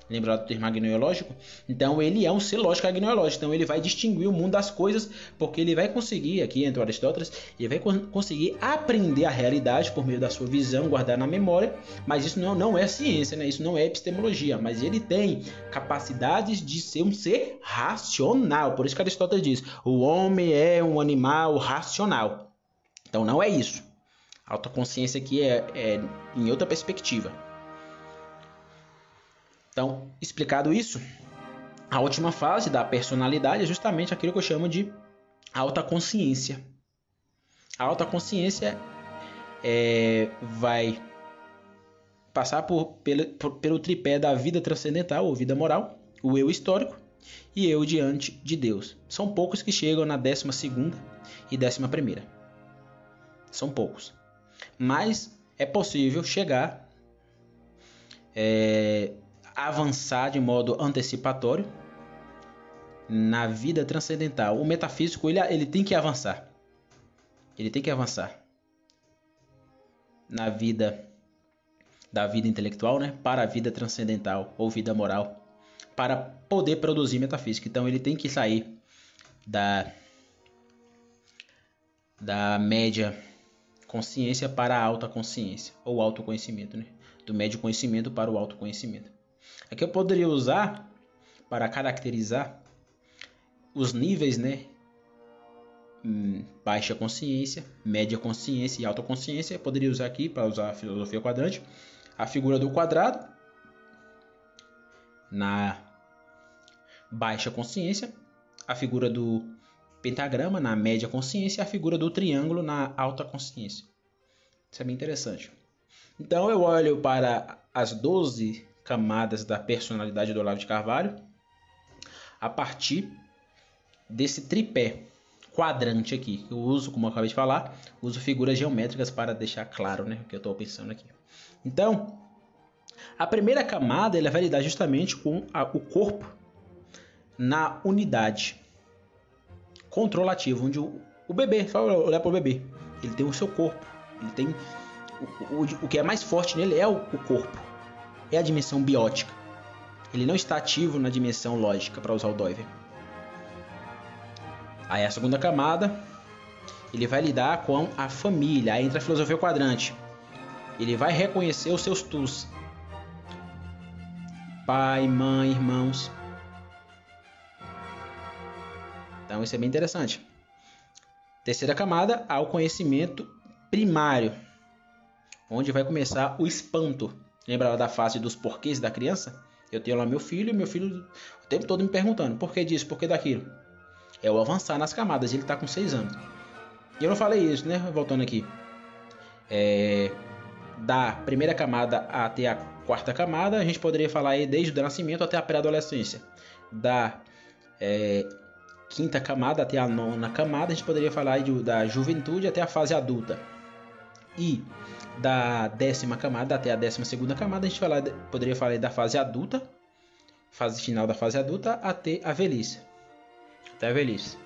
Lembra do termo agnoiológico? Então ele é um ser lógico agnoiológico. Então ele vai distinguir o mundo das coisas, porque ele vai conseguir, aqui entre Aristóteles, ele vai conseguir aprender a realidade por meio da sua visão, guardar na memória. Mas isso não, não é ciência, né? isso não é epistemologia. Mas ele tem capacidades de ser um ser racional. Por isso que Aristóteles diz: o homem é um animal racional. Então não é isso. A autoconsciência aqui é, é em outra perspectiva. Então, explicado isso, a última fase da personalidade é justamente aquilo que eu chamo de alta consciência. A alta consciência é, vai passar por, pelo, por, pelo tripé da vida transcendental ou vida moral, o eu histórico e eu diante de Deus. São poucos que chegam na 12 e 11. São poucos. Mas é possível chegar é, avançar de modo antecipatório na vida transcendental. O metafísico ele, ele tem que avançar. Ele tem que avançar na vida da vida intelectual, né, para a vida transcendental ou vida moral, para poder produzir metafísica. Então ele tem que sair da da média consciência para a alta consciência ou autoconhecimento, né? Do médio conhecimento para o autoconhecimento. Aqui eu poderia usar para caracterizar os níveis, né? Hum, baixa consciência, média consciência e alta consciência. Eu poderia usar aqui para usar a filosofia quadrante a figura do quadrado na baixa consciência, a figura do pentagrama na média consciência e a figura do triângulo na alta consciência. Isso é bem interessante. Então eu olho para as 12 camadas da personalidade do Olavo de Carvalho a partir desse tripé quadrante aqui. Eu uso, como eu acabei de falar, uso figuras geométricas para deixar claro né, o que eu estou pensando aqui. Então, a primeira camada ela vai lidar justamente com a, o corpo na unidade controlativa, onde o, o bebê, só olhar para o bebê, ele tem o seu corpo, ele tem o, o, o, que é mais forte nele é o, o corpo é a dimensão biótica. Ele não está ativo na dimensão lógica, para usar o Doiver. Aí a segunda camada, ele vai lidar com a família. Aí entra a filosofia quadrante. Ele vai reconhecer os seus tus. Pai, mãe, irmãos. Então isso é bem interessante. Terceira camada, ao conhecimento primário, onde vai começar o espanto. Lembra da fase dos porquês da criança? Eu tenho lá meu filho e meu filho o tempo todo me perguntando por que disso, por que daquilo. É o avançar nas camadas, ele está com 6 anos. E eu não falei isso, né? Voltando aqui. É, da primeira camada até a quarta camada, a gente poderia falar aí desde o nascimento até a pré-adolescência. Da é, quinta camada até a nona camada, a gente poderia falar de, da juventude até a fase adulta. E da décima camada até a décima segunda camada, a gente falar, poderia falar da fase adulta, fase final da fase adulta, até a velhice. Até a velhice.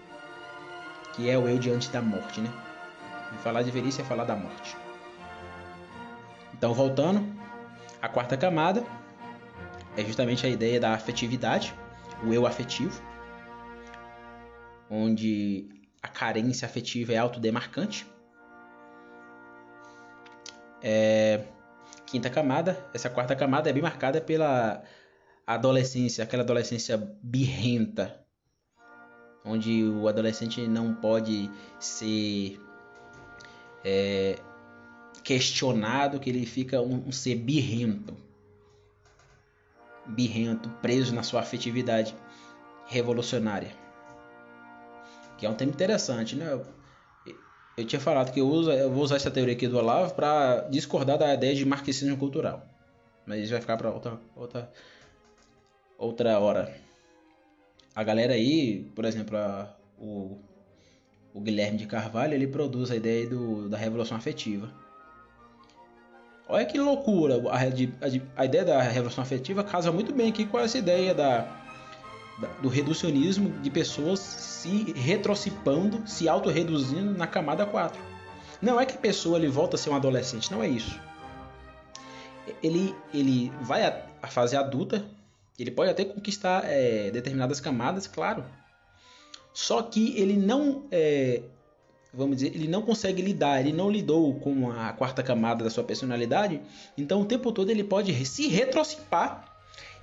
Que é o eu diante da morte, né? E falar de velhice é falar da morte. Então, voltando, a quarta camada é justamente a ideia da afetividade, o eu afetivo, onde a carência afetiva é autodemarcante. É, quinta camada, essa quarta camada é bem marcada pela adolescência, aquela adolescência birrenta, onde o adolescente não pode ser é, questionado, que ele fica um, um ser birrento, birrento, preso na sua afetividade revolucionária. Que é um tema interessante, né? Eu, tinha falado que eu, uso, eu vou usar essa teoria aqui do Olavo para discordar da ideia de marxismo cultural, mas isso vai ficar para outra, outra, outra hora. A galera aí, por exemplo, a, o, o Guilherme de Carvalho, ele produz a ideia do, da revolução afetiva. Olha que loucura! A, a, a, ideia da revolução afetiva casa muito bem aqui com essa ideia da, do reducionismo de pessoas se retrocipando, se autorreduzindo na camada 4. Não é que a pessoa ele volta a ser um adolescente, não é isso. Ele, ele vai à fase adulta, ele pode até conquistar é, determinadas camadas, claro. Só que ele não, é, vamos dizer, ele não consegue lidar, ele não lidou com a quarta camada da sua personalidade, então o tempo todo ele pode se retrocipar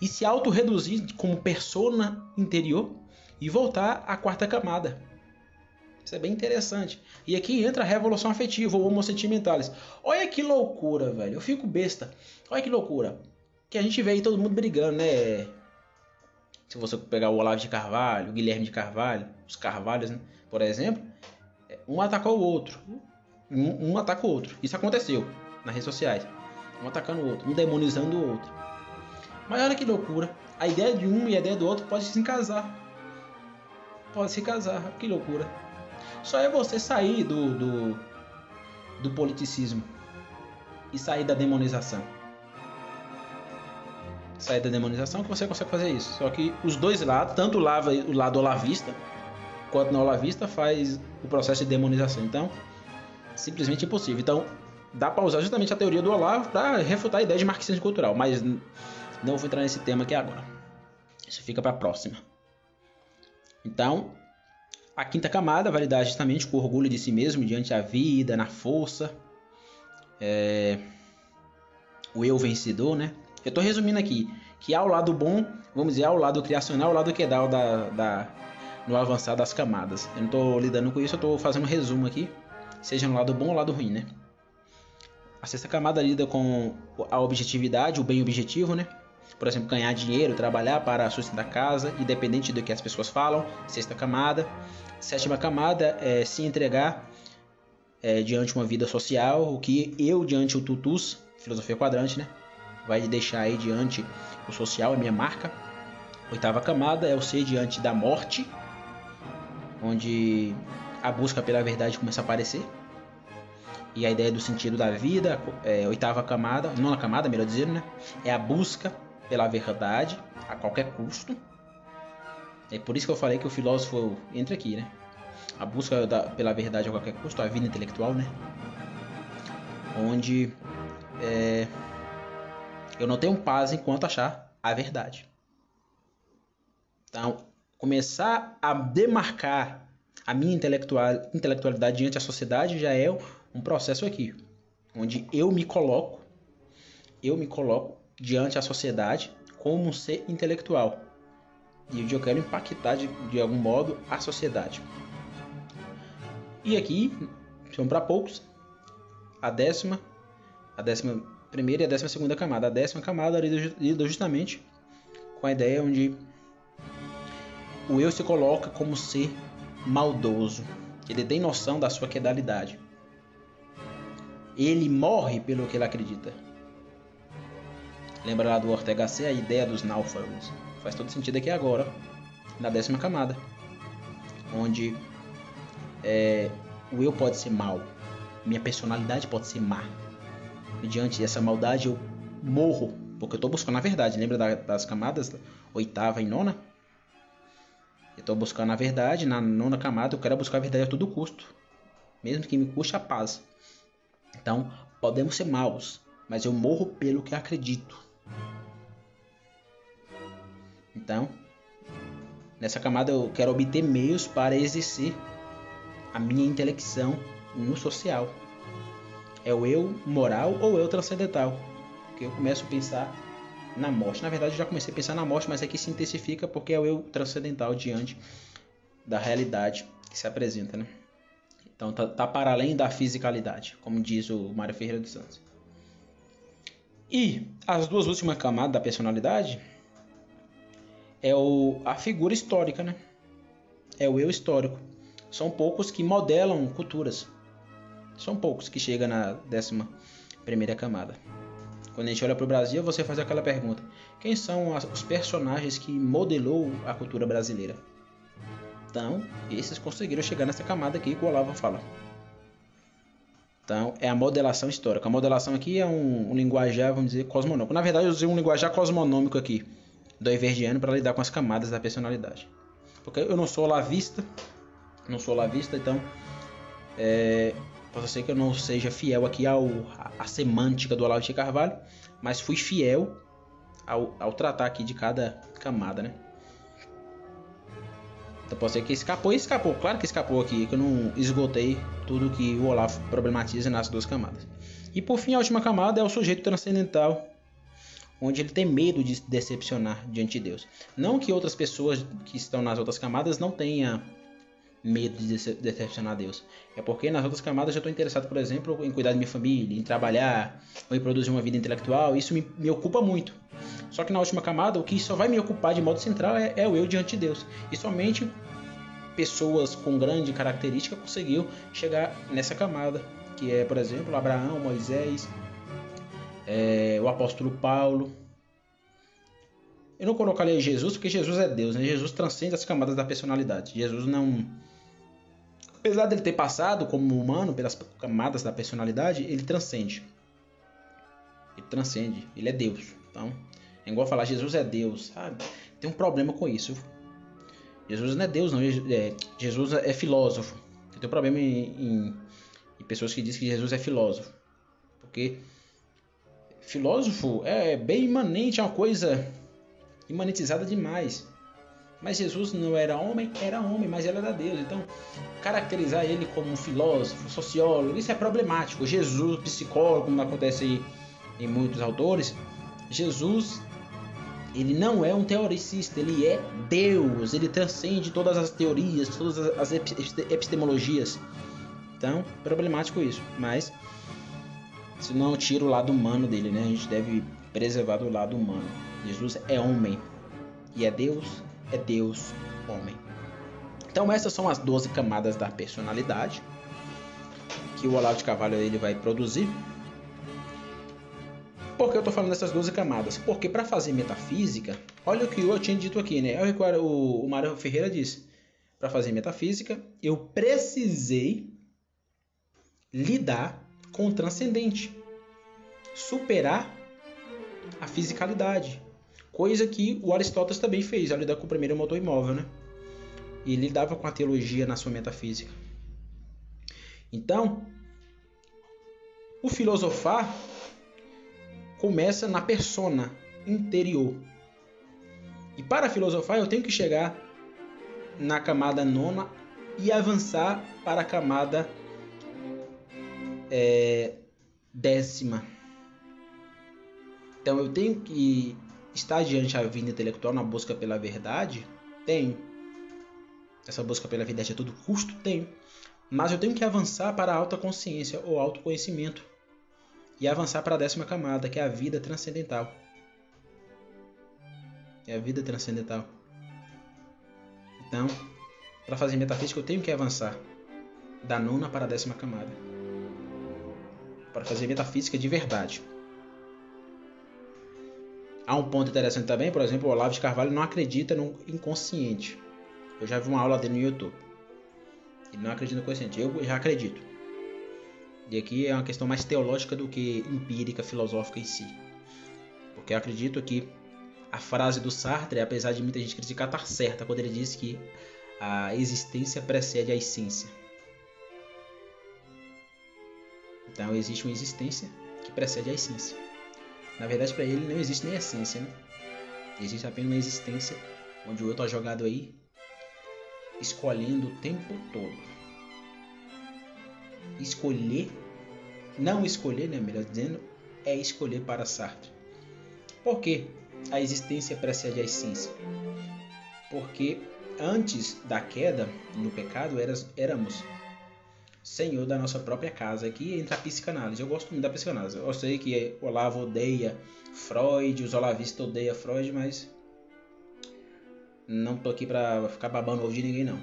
e se auto-reduzir como persona interior e voltar à quarta camada. Isso é bem interessante. E aqui entra a revolução afetiva ou homossentimentales. Olha que loucura, velho. Eu fico besta. Olha que loucura. Que a gente vê aí todo mundo brigando, né? Se você pegar o Olavo de Carvalho, o Guilherme de Carvalho, os Carvalhos, né? por exemplo, um atacou o outro. Um, um ataca o outro. Isso aconteceu nas redes sociais. Um atacando o outro, um demonizando o outro. Mas olha que loucura. A ideia de um e a ideia do outro pode se casar. Pode se casar. Que loucura. Só é você sair do, do, do politicismo e sair da demonização. Sair da demonização que você consegue fazer isso. Só que os dois lados, tanto o lado, o lado olavista quanto não olavista, faz o processo de demonização. Então, simplesmente impossível. Então, dá para usar justamente a teoria do Olavo para refutar a ideia de marxismo cultural, mas não vou entrar nesse tema aqui agora. Isso fica para a próxima. Então, a quinta camada vai lidar justamente com o orgulho de si mesmo diante da vida, na força. É... O eu vencedor, né? Eu estou resumindo aqui que há o lado bom, vamos dizer, há o lado criacional, o lado que dá da, da, no avançar das camadas. Eu não estou lidando com isso, eu estou fazendo um resumo aqui, seja no lado bom ou lado ruim, né? A sexta camada lida com a objetividade, o bem objetivo, né? Por exemplo, ganhar dinheiro, trabalhar para sustentar a casa, independente do que as pessoas falam. Sexta camada. Sétima camada é se entregar é, diante de uma vida social, o que eu diante o tutus, filosofia quadrante, né? Vai deixar aí diante o social, a minha marca. Oitava camada é o ser diante da morte, onde a busca pela verdade começa a aparecer. E a ideia do sentido da vida, é, oitava camada, nona camada, melhor dizendo, né? É a busca pela verdade a qualquer custo. É por isso que eu falei que o filósofo entra aqui, né? A busca da, pela verdade a qualquer custo, a vida intelectual, né? Onde é, Eu não tenho paz enquanto achar a verdade. Então, começar a demarcar a minha intelectual, intelectualidade diante da sociedade já é um processo aqui, onde eu me coloco, eu me coloco diante da sociedade como um ser intelectual e eu quero impactar de, de algum modo a sociedade. E aqui, são para poucos, a décima, a décima primeira e a décima segunda camada. A décima camada lida justamente com a ideia onde o eu se coloca como ser maldoso. Ele tem noção da sua quedalidade. Ele morre pelo que ele acredita. Lembra lá do Ortega C a ideia dos náufragos? Faz todo sentido aqui agora, na décima camada, onde é, o eu pode ser mal, minha personalidade pode ser má. E diante dessa maldade eu morro, porque eu estou buscando a verdade. Lembra das camadas oitava e nona? Eu estou buscando a verdade, na nona camada eu quero buscar a verdade a todo custo, mesmo que me custe a paz. Então, podemos ser maus, mas eu morro pelo que acredito. Então, nessa camada eu quero obter meios para exercer a minha intelecção no social. É o eu moral ou eu transcendental? Porque eu começo a pensar na morte. Na verdade, eu já comecei a pensar na morte, mas aqui se intensifica porque é o eu transcendental diante da realidade que se apresenta, né? Então tá, tá para além da fisicalidade, como diz o Mário Ferreira dos Santos. E as duas últimas camadas da personalidade é o, a figura histórica, né? É o eu histórico. São poucos que modelam culturas. São poucos que chegam na décima primeira camada. Quando a gente olha para o Brasil, você faz aquela pergunta: quem são os personagens que modelou a cultura brasileira? Então, esses conseguiram chegar nessa camada aqui que o Olavo fala. Então, é a modelação histórica. A modelação aqui é um, um linguajar, vamos dizer, cosmonômico. Na verdade, eu usei um linguajar cosmonômico aqui, do Everdiano, para lidar com as camadas da personalidade. Porque eu não sou lavista, não sou lavista, então é, Posso ser que eu não seja fiel aqui ao, à semântica do Olavo de Carvalho, mas fui fiel ao, ao tratar aqui de cada camada, né? Então pode ser que escapou e escapou. Claro que escapou aqui, que eu não esgotei tudo que o Olavo problematiza nas duas camadas. E por fim, a última camada é o sujeito transcendental, onde ele tem medo de decepcionar diante de Deus. Não que outras pessoas que estão nas outras camadas não tenham medo de decepcionar Deus. É porque nas outras camadas eu estou interessado, por exemplo, em cuidar da minha família, em trabalhar, ou em produzir uma vida intelectual. Isso me, me ocupa muito. Só que na última camada, o que só vai me ocupar de modo central é, é o eu diante de Deus. E somente pessoas com grande característica conseguiu chegar nessa camada, que é, por exemplo, Abraão, Moisés, é, o apóstolo Paulo. Eu não colocaria Jesus porque Jesus é Deus, né? Jesus transcende as camadas da personalidade. Jesus não apesar dele ter passado como humano pelas camadas da personalidade, ele transcende. Ele transcende, ele é Deus. Então, é igual falar Jesus é Deus, sabe? Tem um problema com isso. Jesus não é Deus, não. É, Jesus é filósofo. Tem um problema em, em, em pessoas que dizem que Jesus é filósofo. Porque filósofo é bem imanente, é uma coisa imanetizada demais. Mas Jesus não era homem, era homem, mas ele era Deus. Então, caracterizar ele como um filósofo, sociólogo, isso é problemático. Jesus, psicólogo, como acontece em muitos autores, Jesus ele não é um teoricista, ele é Deus, ele transcende todas as teorias, todas as epistemologias. Então, problemático isso, mas se não tira o lado humano dele, né? A gente deve preservar do lado humano. Jesus é homem e é Deus é Deus homem. Então essas são as 12 camadas da personalidade que o Olavo de Carvalho ele vai produzir. Por que eu estou falando dessas 12 camadas? Porque para fazer metafísica, olha o que eu tinha dito aqui, né? O, o Mário Ferreira disse. Para fazer metafísica, eu precisei lidar com o transcendente, superar a fisicalidade, Coisa que o Aristóteles também fez ao lidar com o primeiro motor imóvel, né? E lidava com a teologia na sua metafísica. Então, o filosofar começa na persona interior. E para filosofar, eu tenho que chegar na camada nona e avançar para a camada é, décima. Então eu tenho que estar diante da vida intelectual na busca pela verdade? Tenho. Essa busca pela verdade a todo custo? Tenho. Mas eu tenho que avançar para a alta consciência ou autoconhecimento. E avançar para a décima camada, que é a vida transcendental. É a vida transcendental. Então, para fazer metafísica, eu tenho que avançar da nona para a décima camada. Para fazer metafísica de verdade. Há um ponto interessante também, por exemplo, o Olavo de Carvalho não acredita no inconsciente. Eu já vi uma aula dele no YouTube. Ele não acredita no inconsciente. Eu já acredito. E aqui é uma questão mais teológica do que empírica, filosófica em si. Porque eu acredito que a frase do Sartre, apesar de muita gente criticar, está certa quando ele diz que a existência precede a essência. Então existe uma existência que precede a essência. Na verdade, para ele não existe nem essência, né? Existe apenas uma existência onde o eu está jogado aí, escolhendo o tempo todo. Escolher, não escolher, né? Melhor dizendo, é escolher para Sartre. Por quê? A existência precede a essência. Porque antes da queda no pecado éramos senhor da nossa própria casa. Aqui entra a psicanálise. Eu gosto muito da psicanálise. Eu sei que Olavo odeia Freud, os olavistas odeiam Freud, mas não tô aqui para ficar babando ovo de ninguém não.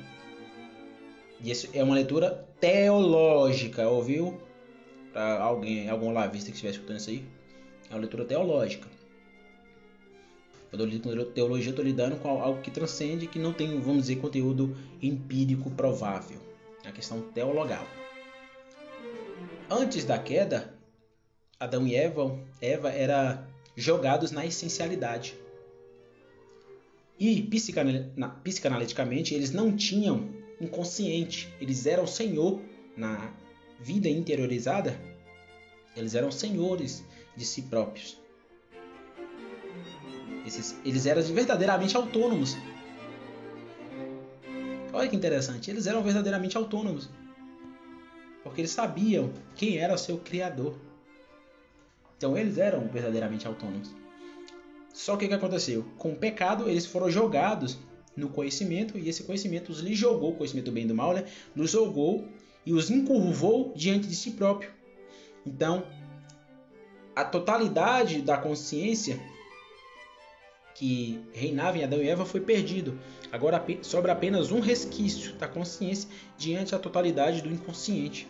E isso é uma leitura teológica, ouviu? Para alguém, algum olavista que estiver escutando isso aí, é uma leitura teológica. Quando eu lido com teologia, eu estou lidando com algo que transcende, que não tem, vamos dizer, conteúdo empírico provável a questão teologal. Antes da queda, Adão e Eva, Eva eram jogados na essencialidade. E psicanaliticamente eles não tinham inconsciente, eles eram senhor na vida interiorizada, eles eram senhores de si próprios. eles eram verdadeiramente autônomos Olha que interessante, eles eram verdadeiramente autônomos. Porque eles sabiam quem era o seu criador. Então eles eram verdadeiramente autônomos. Só que o que aconteceu? Com o pecado, eles foram jogados no conhecimento e esse conhecimento os lhe jogou, o conhecimento do bem e do mal, né? Nos jogou e os encurvou diante de si próprio. Então, a totalidade da consciência que reinava em Adão e Eva foi perdido. Agora sobra apenas um resquício da consciência diante da totalidade do inconsciente.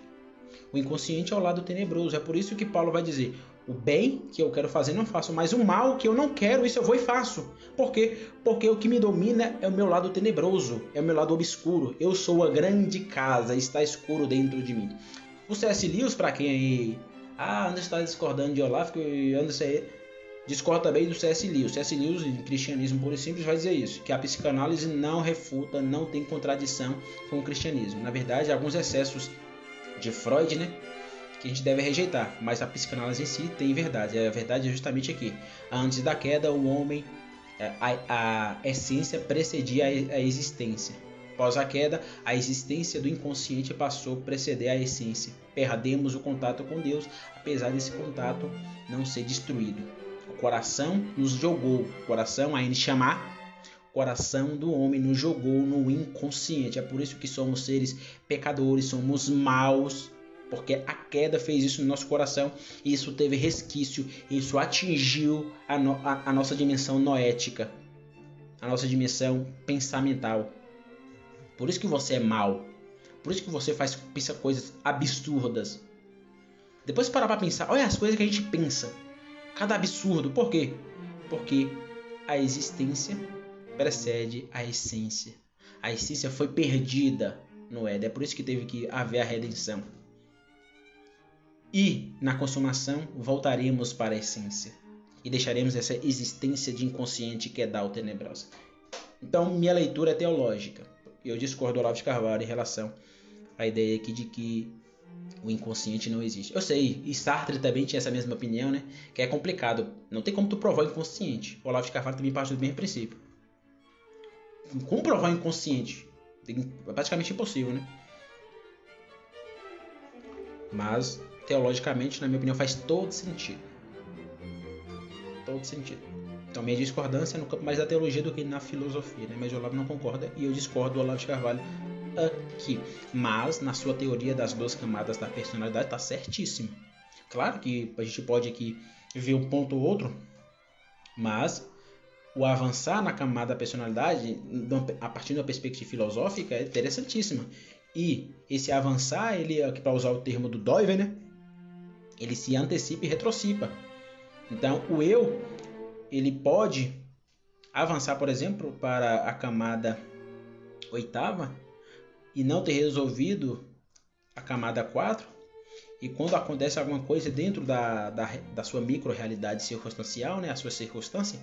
O inconsciente é o lado tenebroso. É por isso que Paulo vai dizer: o bem que eu quero fazer não faço, mas o mal que eu não quero, isso eu vou e faço. Por quê? Porque o que me domina é o meu lado tenebroso, é o meu lado obscuro. Eu sou a grande casa, está escuro dentro de mim. O C.S. Lewis, para quem aí. Ah, Anderson está discordando de Olaf, que Anderson é Discorda também do C.S. Lewis. C.S. Lewis, em Cristianismo Puro e Simples, vai dizer isso, que a psicanálise não refuta, não tem contradição com o cristianismo. Na verdade, alguns excessos de Freud, né, que a gente deve rejeitar, mas a psicanálise em si tem verdade. A verdade é justamente aqui. Antes da queda, o homem, é, a, a essência precedia a existência. Após a queda, a existência do inconsciente passou a preceder a essência. Perdemos o contato com Deus, apesar desse contato não ser destruído coração nos jogou, coração a chamar, coração do homem nos jogou no inconsciente. É por isso que somos seres pecadores, somos maus, porque a queda fez isso no nosso coração e isso teve resquício, isso atingiu a, no, a, a nossa dimensão noética, a nossa dimensão pensamental. Por isso que você é mau. Por isso que você faz pensa coisas absurdas. Depois parar para pensar, olha as coisas que a gente pensa. Cada absurdo. Por quê? Porque a existência precede a essência. A essência foi perdida no Éden. É por isso que teve que haver a redenção. E na consumação voltaremos para a essência e deixaremos essa existência de inconsciente que é da tenebrosa. Então, minha leitura é teológica. Eu discordo do Olavo de Carvalho em relação à ideia aqui de que o inconsciente não existe. Eu sei, e Sartre também tinha essa mesma opinião, né? Que é complicado. Não tem como tu provar o inconsciente. O Olavo de Carvalho também parte do mesmo princípio. Como provar o inconsciente? É praticamente impossível, né? Mas, teologicamente, na minha opinião, faz todo sentido. Todo sentido. Então, minha discordância é no campo mais da teologia do que na filosofia, né? Mas o Olavo não concorda e eu discordo do Olavo de Carvalho aqui. Mas, na sua teoria das duas camadas da personalidade, está certíssimo. Claro que a gente pode aqui ver um ponto ou outro, mas o avançar na camada da personalidade, a partir da perspectiva filosófica, é interessantíssimo. E esse avançar, ele, para usar o termo do Doiver, né? ele se antecipa e retrocipa. Então, o eu, ele pode avançar, por exemplo, para a camada oitava e não ter resolvido a camada 4, e quando acontece alguma coisa dentro da, da, da sua micro-realidade circunstancial, né, a sua circunstância,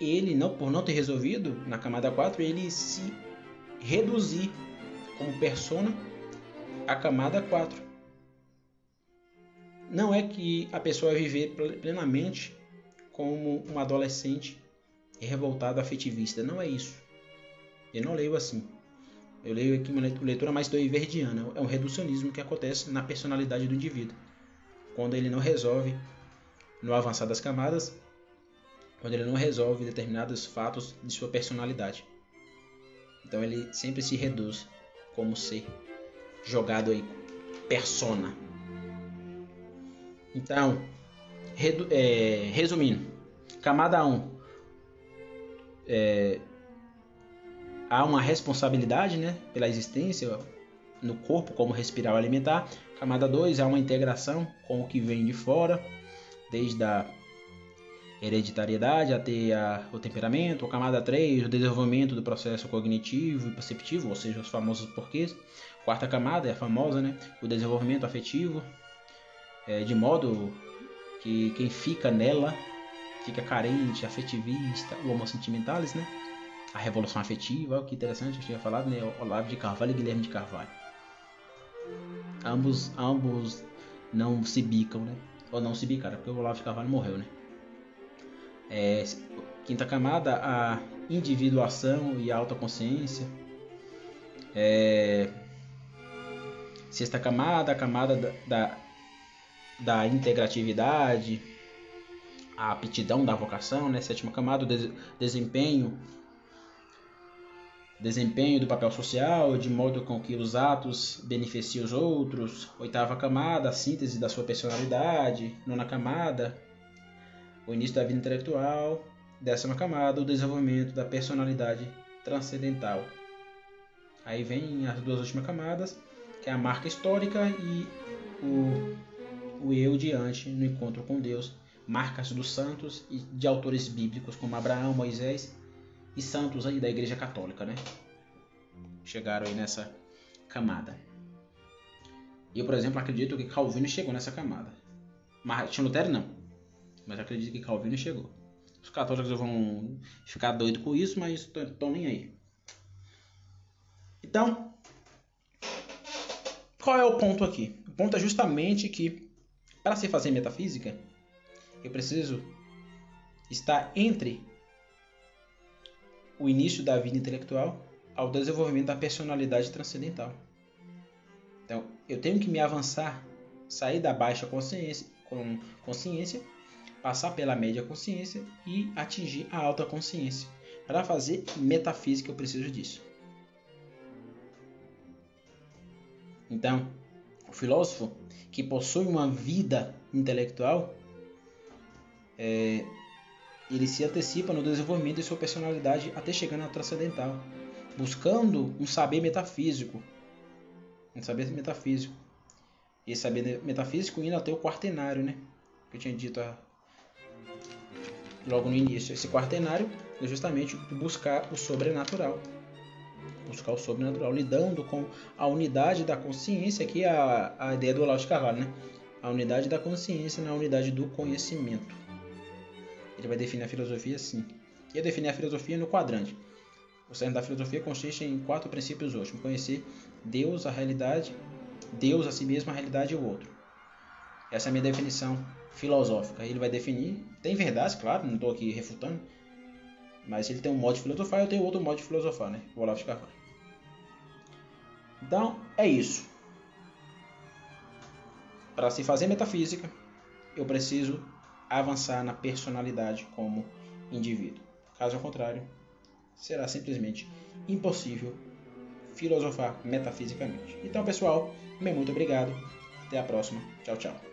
ele, não por não ter resolvido na camada 4, ele se reduzir como persona à camada 4. Não é que a pessoa viver plenamente como um adolescente revoltado afetivista, não é isso. Eu não leio assim. Eu leio aqui uma leitura mais doiverdiana. É um reducionismo que acontece na personalidade do indivíduo. Quando ele não resolve no avançar das camadas, quando ele não resolve determinados fatos de sua personalidade. Então ele sempre se reduz como ser jogado aí, persona. Então, é, resumindo, camada 1 é, há uma responsabilidade né, pela existência no corpo, como respirar ou alimentar. Camada 2 há uma integração com o que vem de fora, desde a hereditariedade até a, o temperamento. Camada 3, o desenvolvimento do processo cognitivo e perceptivo, ou seja, os famosos porquês. Quarta camada é a famosa, né? O desenvolvimento afetivo, é, de modo que quem fica nela fica carente, afetivista, o homo sentimentalis, né? A revolução afetiva, olha que interessante, eu tinha falado, né? Olavo de Carvalho e Guilherme de Carvalho. Ambos, ambos não se bicam, né? Ou não se bicaram, porque o Olavo de Carvalho morreu, né? É, quinta camada, a individuação e a autoconsciência. É, sexta camada, a camada da, da, da integratividade, a aptidão da vocação, né? Sétima camada, o des, desempenho desempenho do papel social, de modo com que os atos beneficiem os outros. Oitava camada, a síntese da sua personalidade. Nona camada, o início da vida intelectual. Décima camada, o desenvolvimento da personalidade transcendental. Aí vem as duas últimas camadas, que é a marca histórica e o, o eu diante no encontro com Deus. Marcas dos santos e de autores bíblicos como Abraão, Moisés e santos aí da Igreja Católica, né? Chegaram aí nessa camada. Eu, por exemplo, acredito que Calvino chegou nessa camada. Martin Lutero não. Mas acredito que Calvino chegou. Os católicos vão ficar doidos com isso, mas estão nem aí. Então, qual é o ponto aqui? O ponto é justamente que para se fazer metafísica, eu preciso estar entre o início da vida intelectual ao desenvolvimento da personalidade transcendental. Então, eu tenho que me avançar, sair da baixa consciência, consciência, passar pela média consciência e atingir a alta consciência. Para fazer metafísica, eu preciso disso. Então, o filósofo que possui uma vida intelectual é, ele se antecipa no desenvolvimento de sua personalidade até chegar na transcendental, buscando um saber metafísico. Um saber metafísico. Esse saber metafísico indo até o quartenário, né? Que eu tinha dito a... logo no início. Esse quartenário é justamente buscar o sobrenatural. Buscar o sobrenatural, lidando com a unidade da consciência, aqui é a, a ideia do Olavo de Carvalho, né? A unidade da consciência na unidade do conhecimento. Ele vai definir a filosofia assim. E definir a filosofia no quadrante. O centro da filosofia consiste em quatro princípios últimos: conhecer Deus, a realidade, Deus a si mesmo, a realidade e o outro. Essa é a minha definição filosófica. Ele vai definir, tem verdades, claro, não estou aqui refutando, mas ele tem um modo de filosofar, eu tenho outro modo de filosofar, né? O Olavo de Carvalho. Então, é isso. Para se fazer metafísica, eu preciso avançar na personalidade como indivíduo. Caso contrário, será simplesmente impossível filosofar metafisicamente. Então, pessoal, muito obrigado. Até a próxima. Tchau, tchau.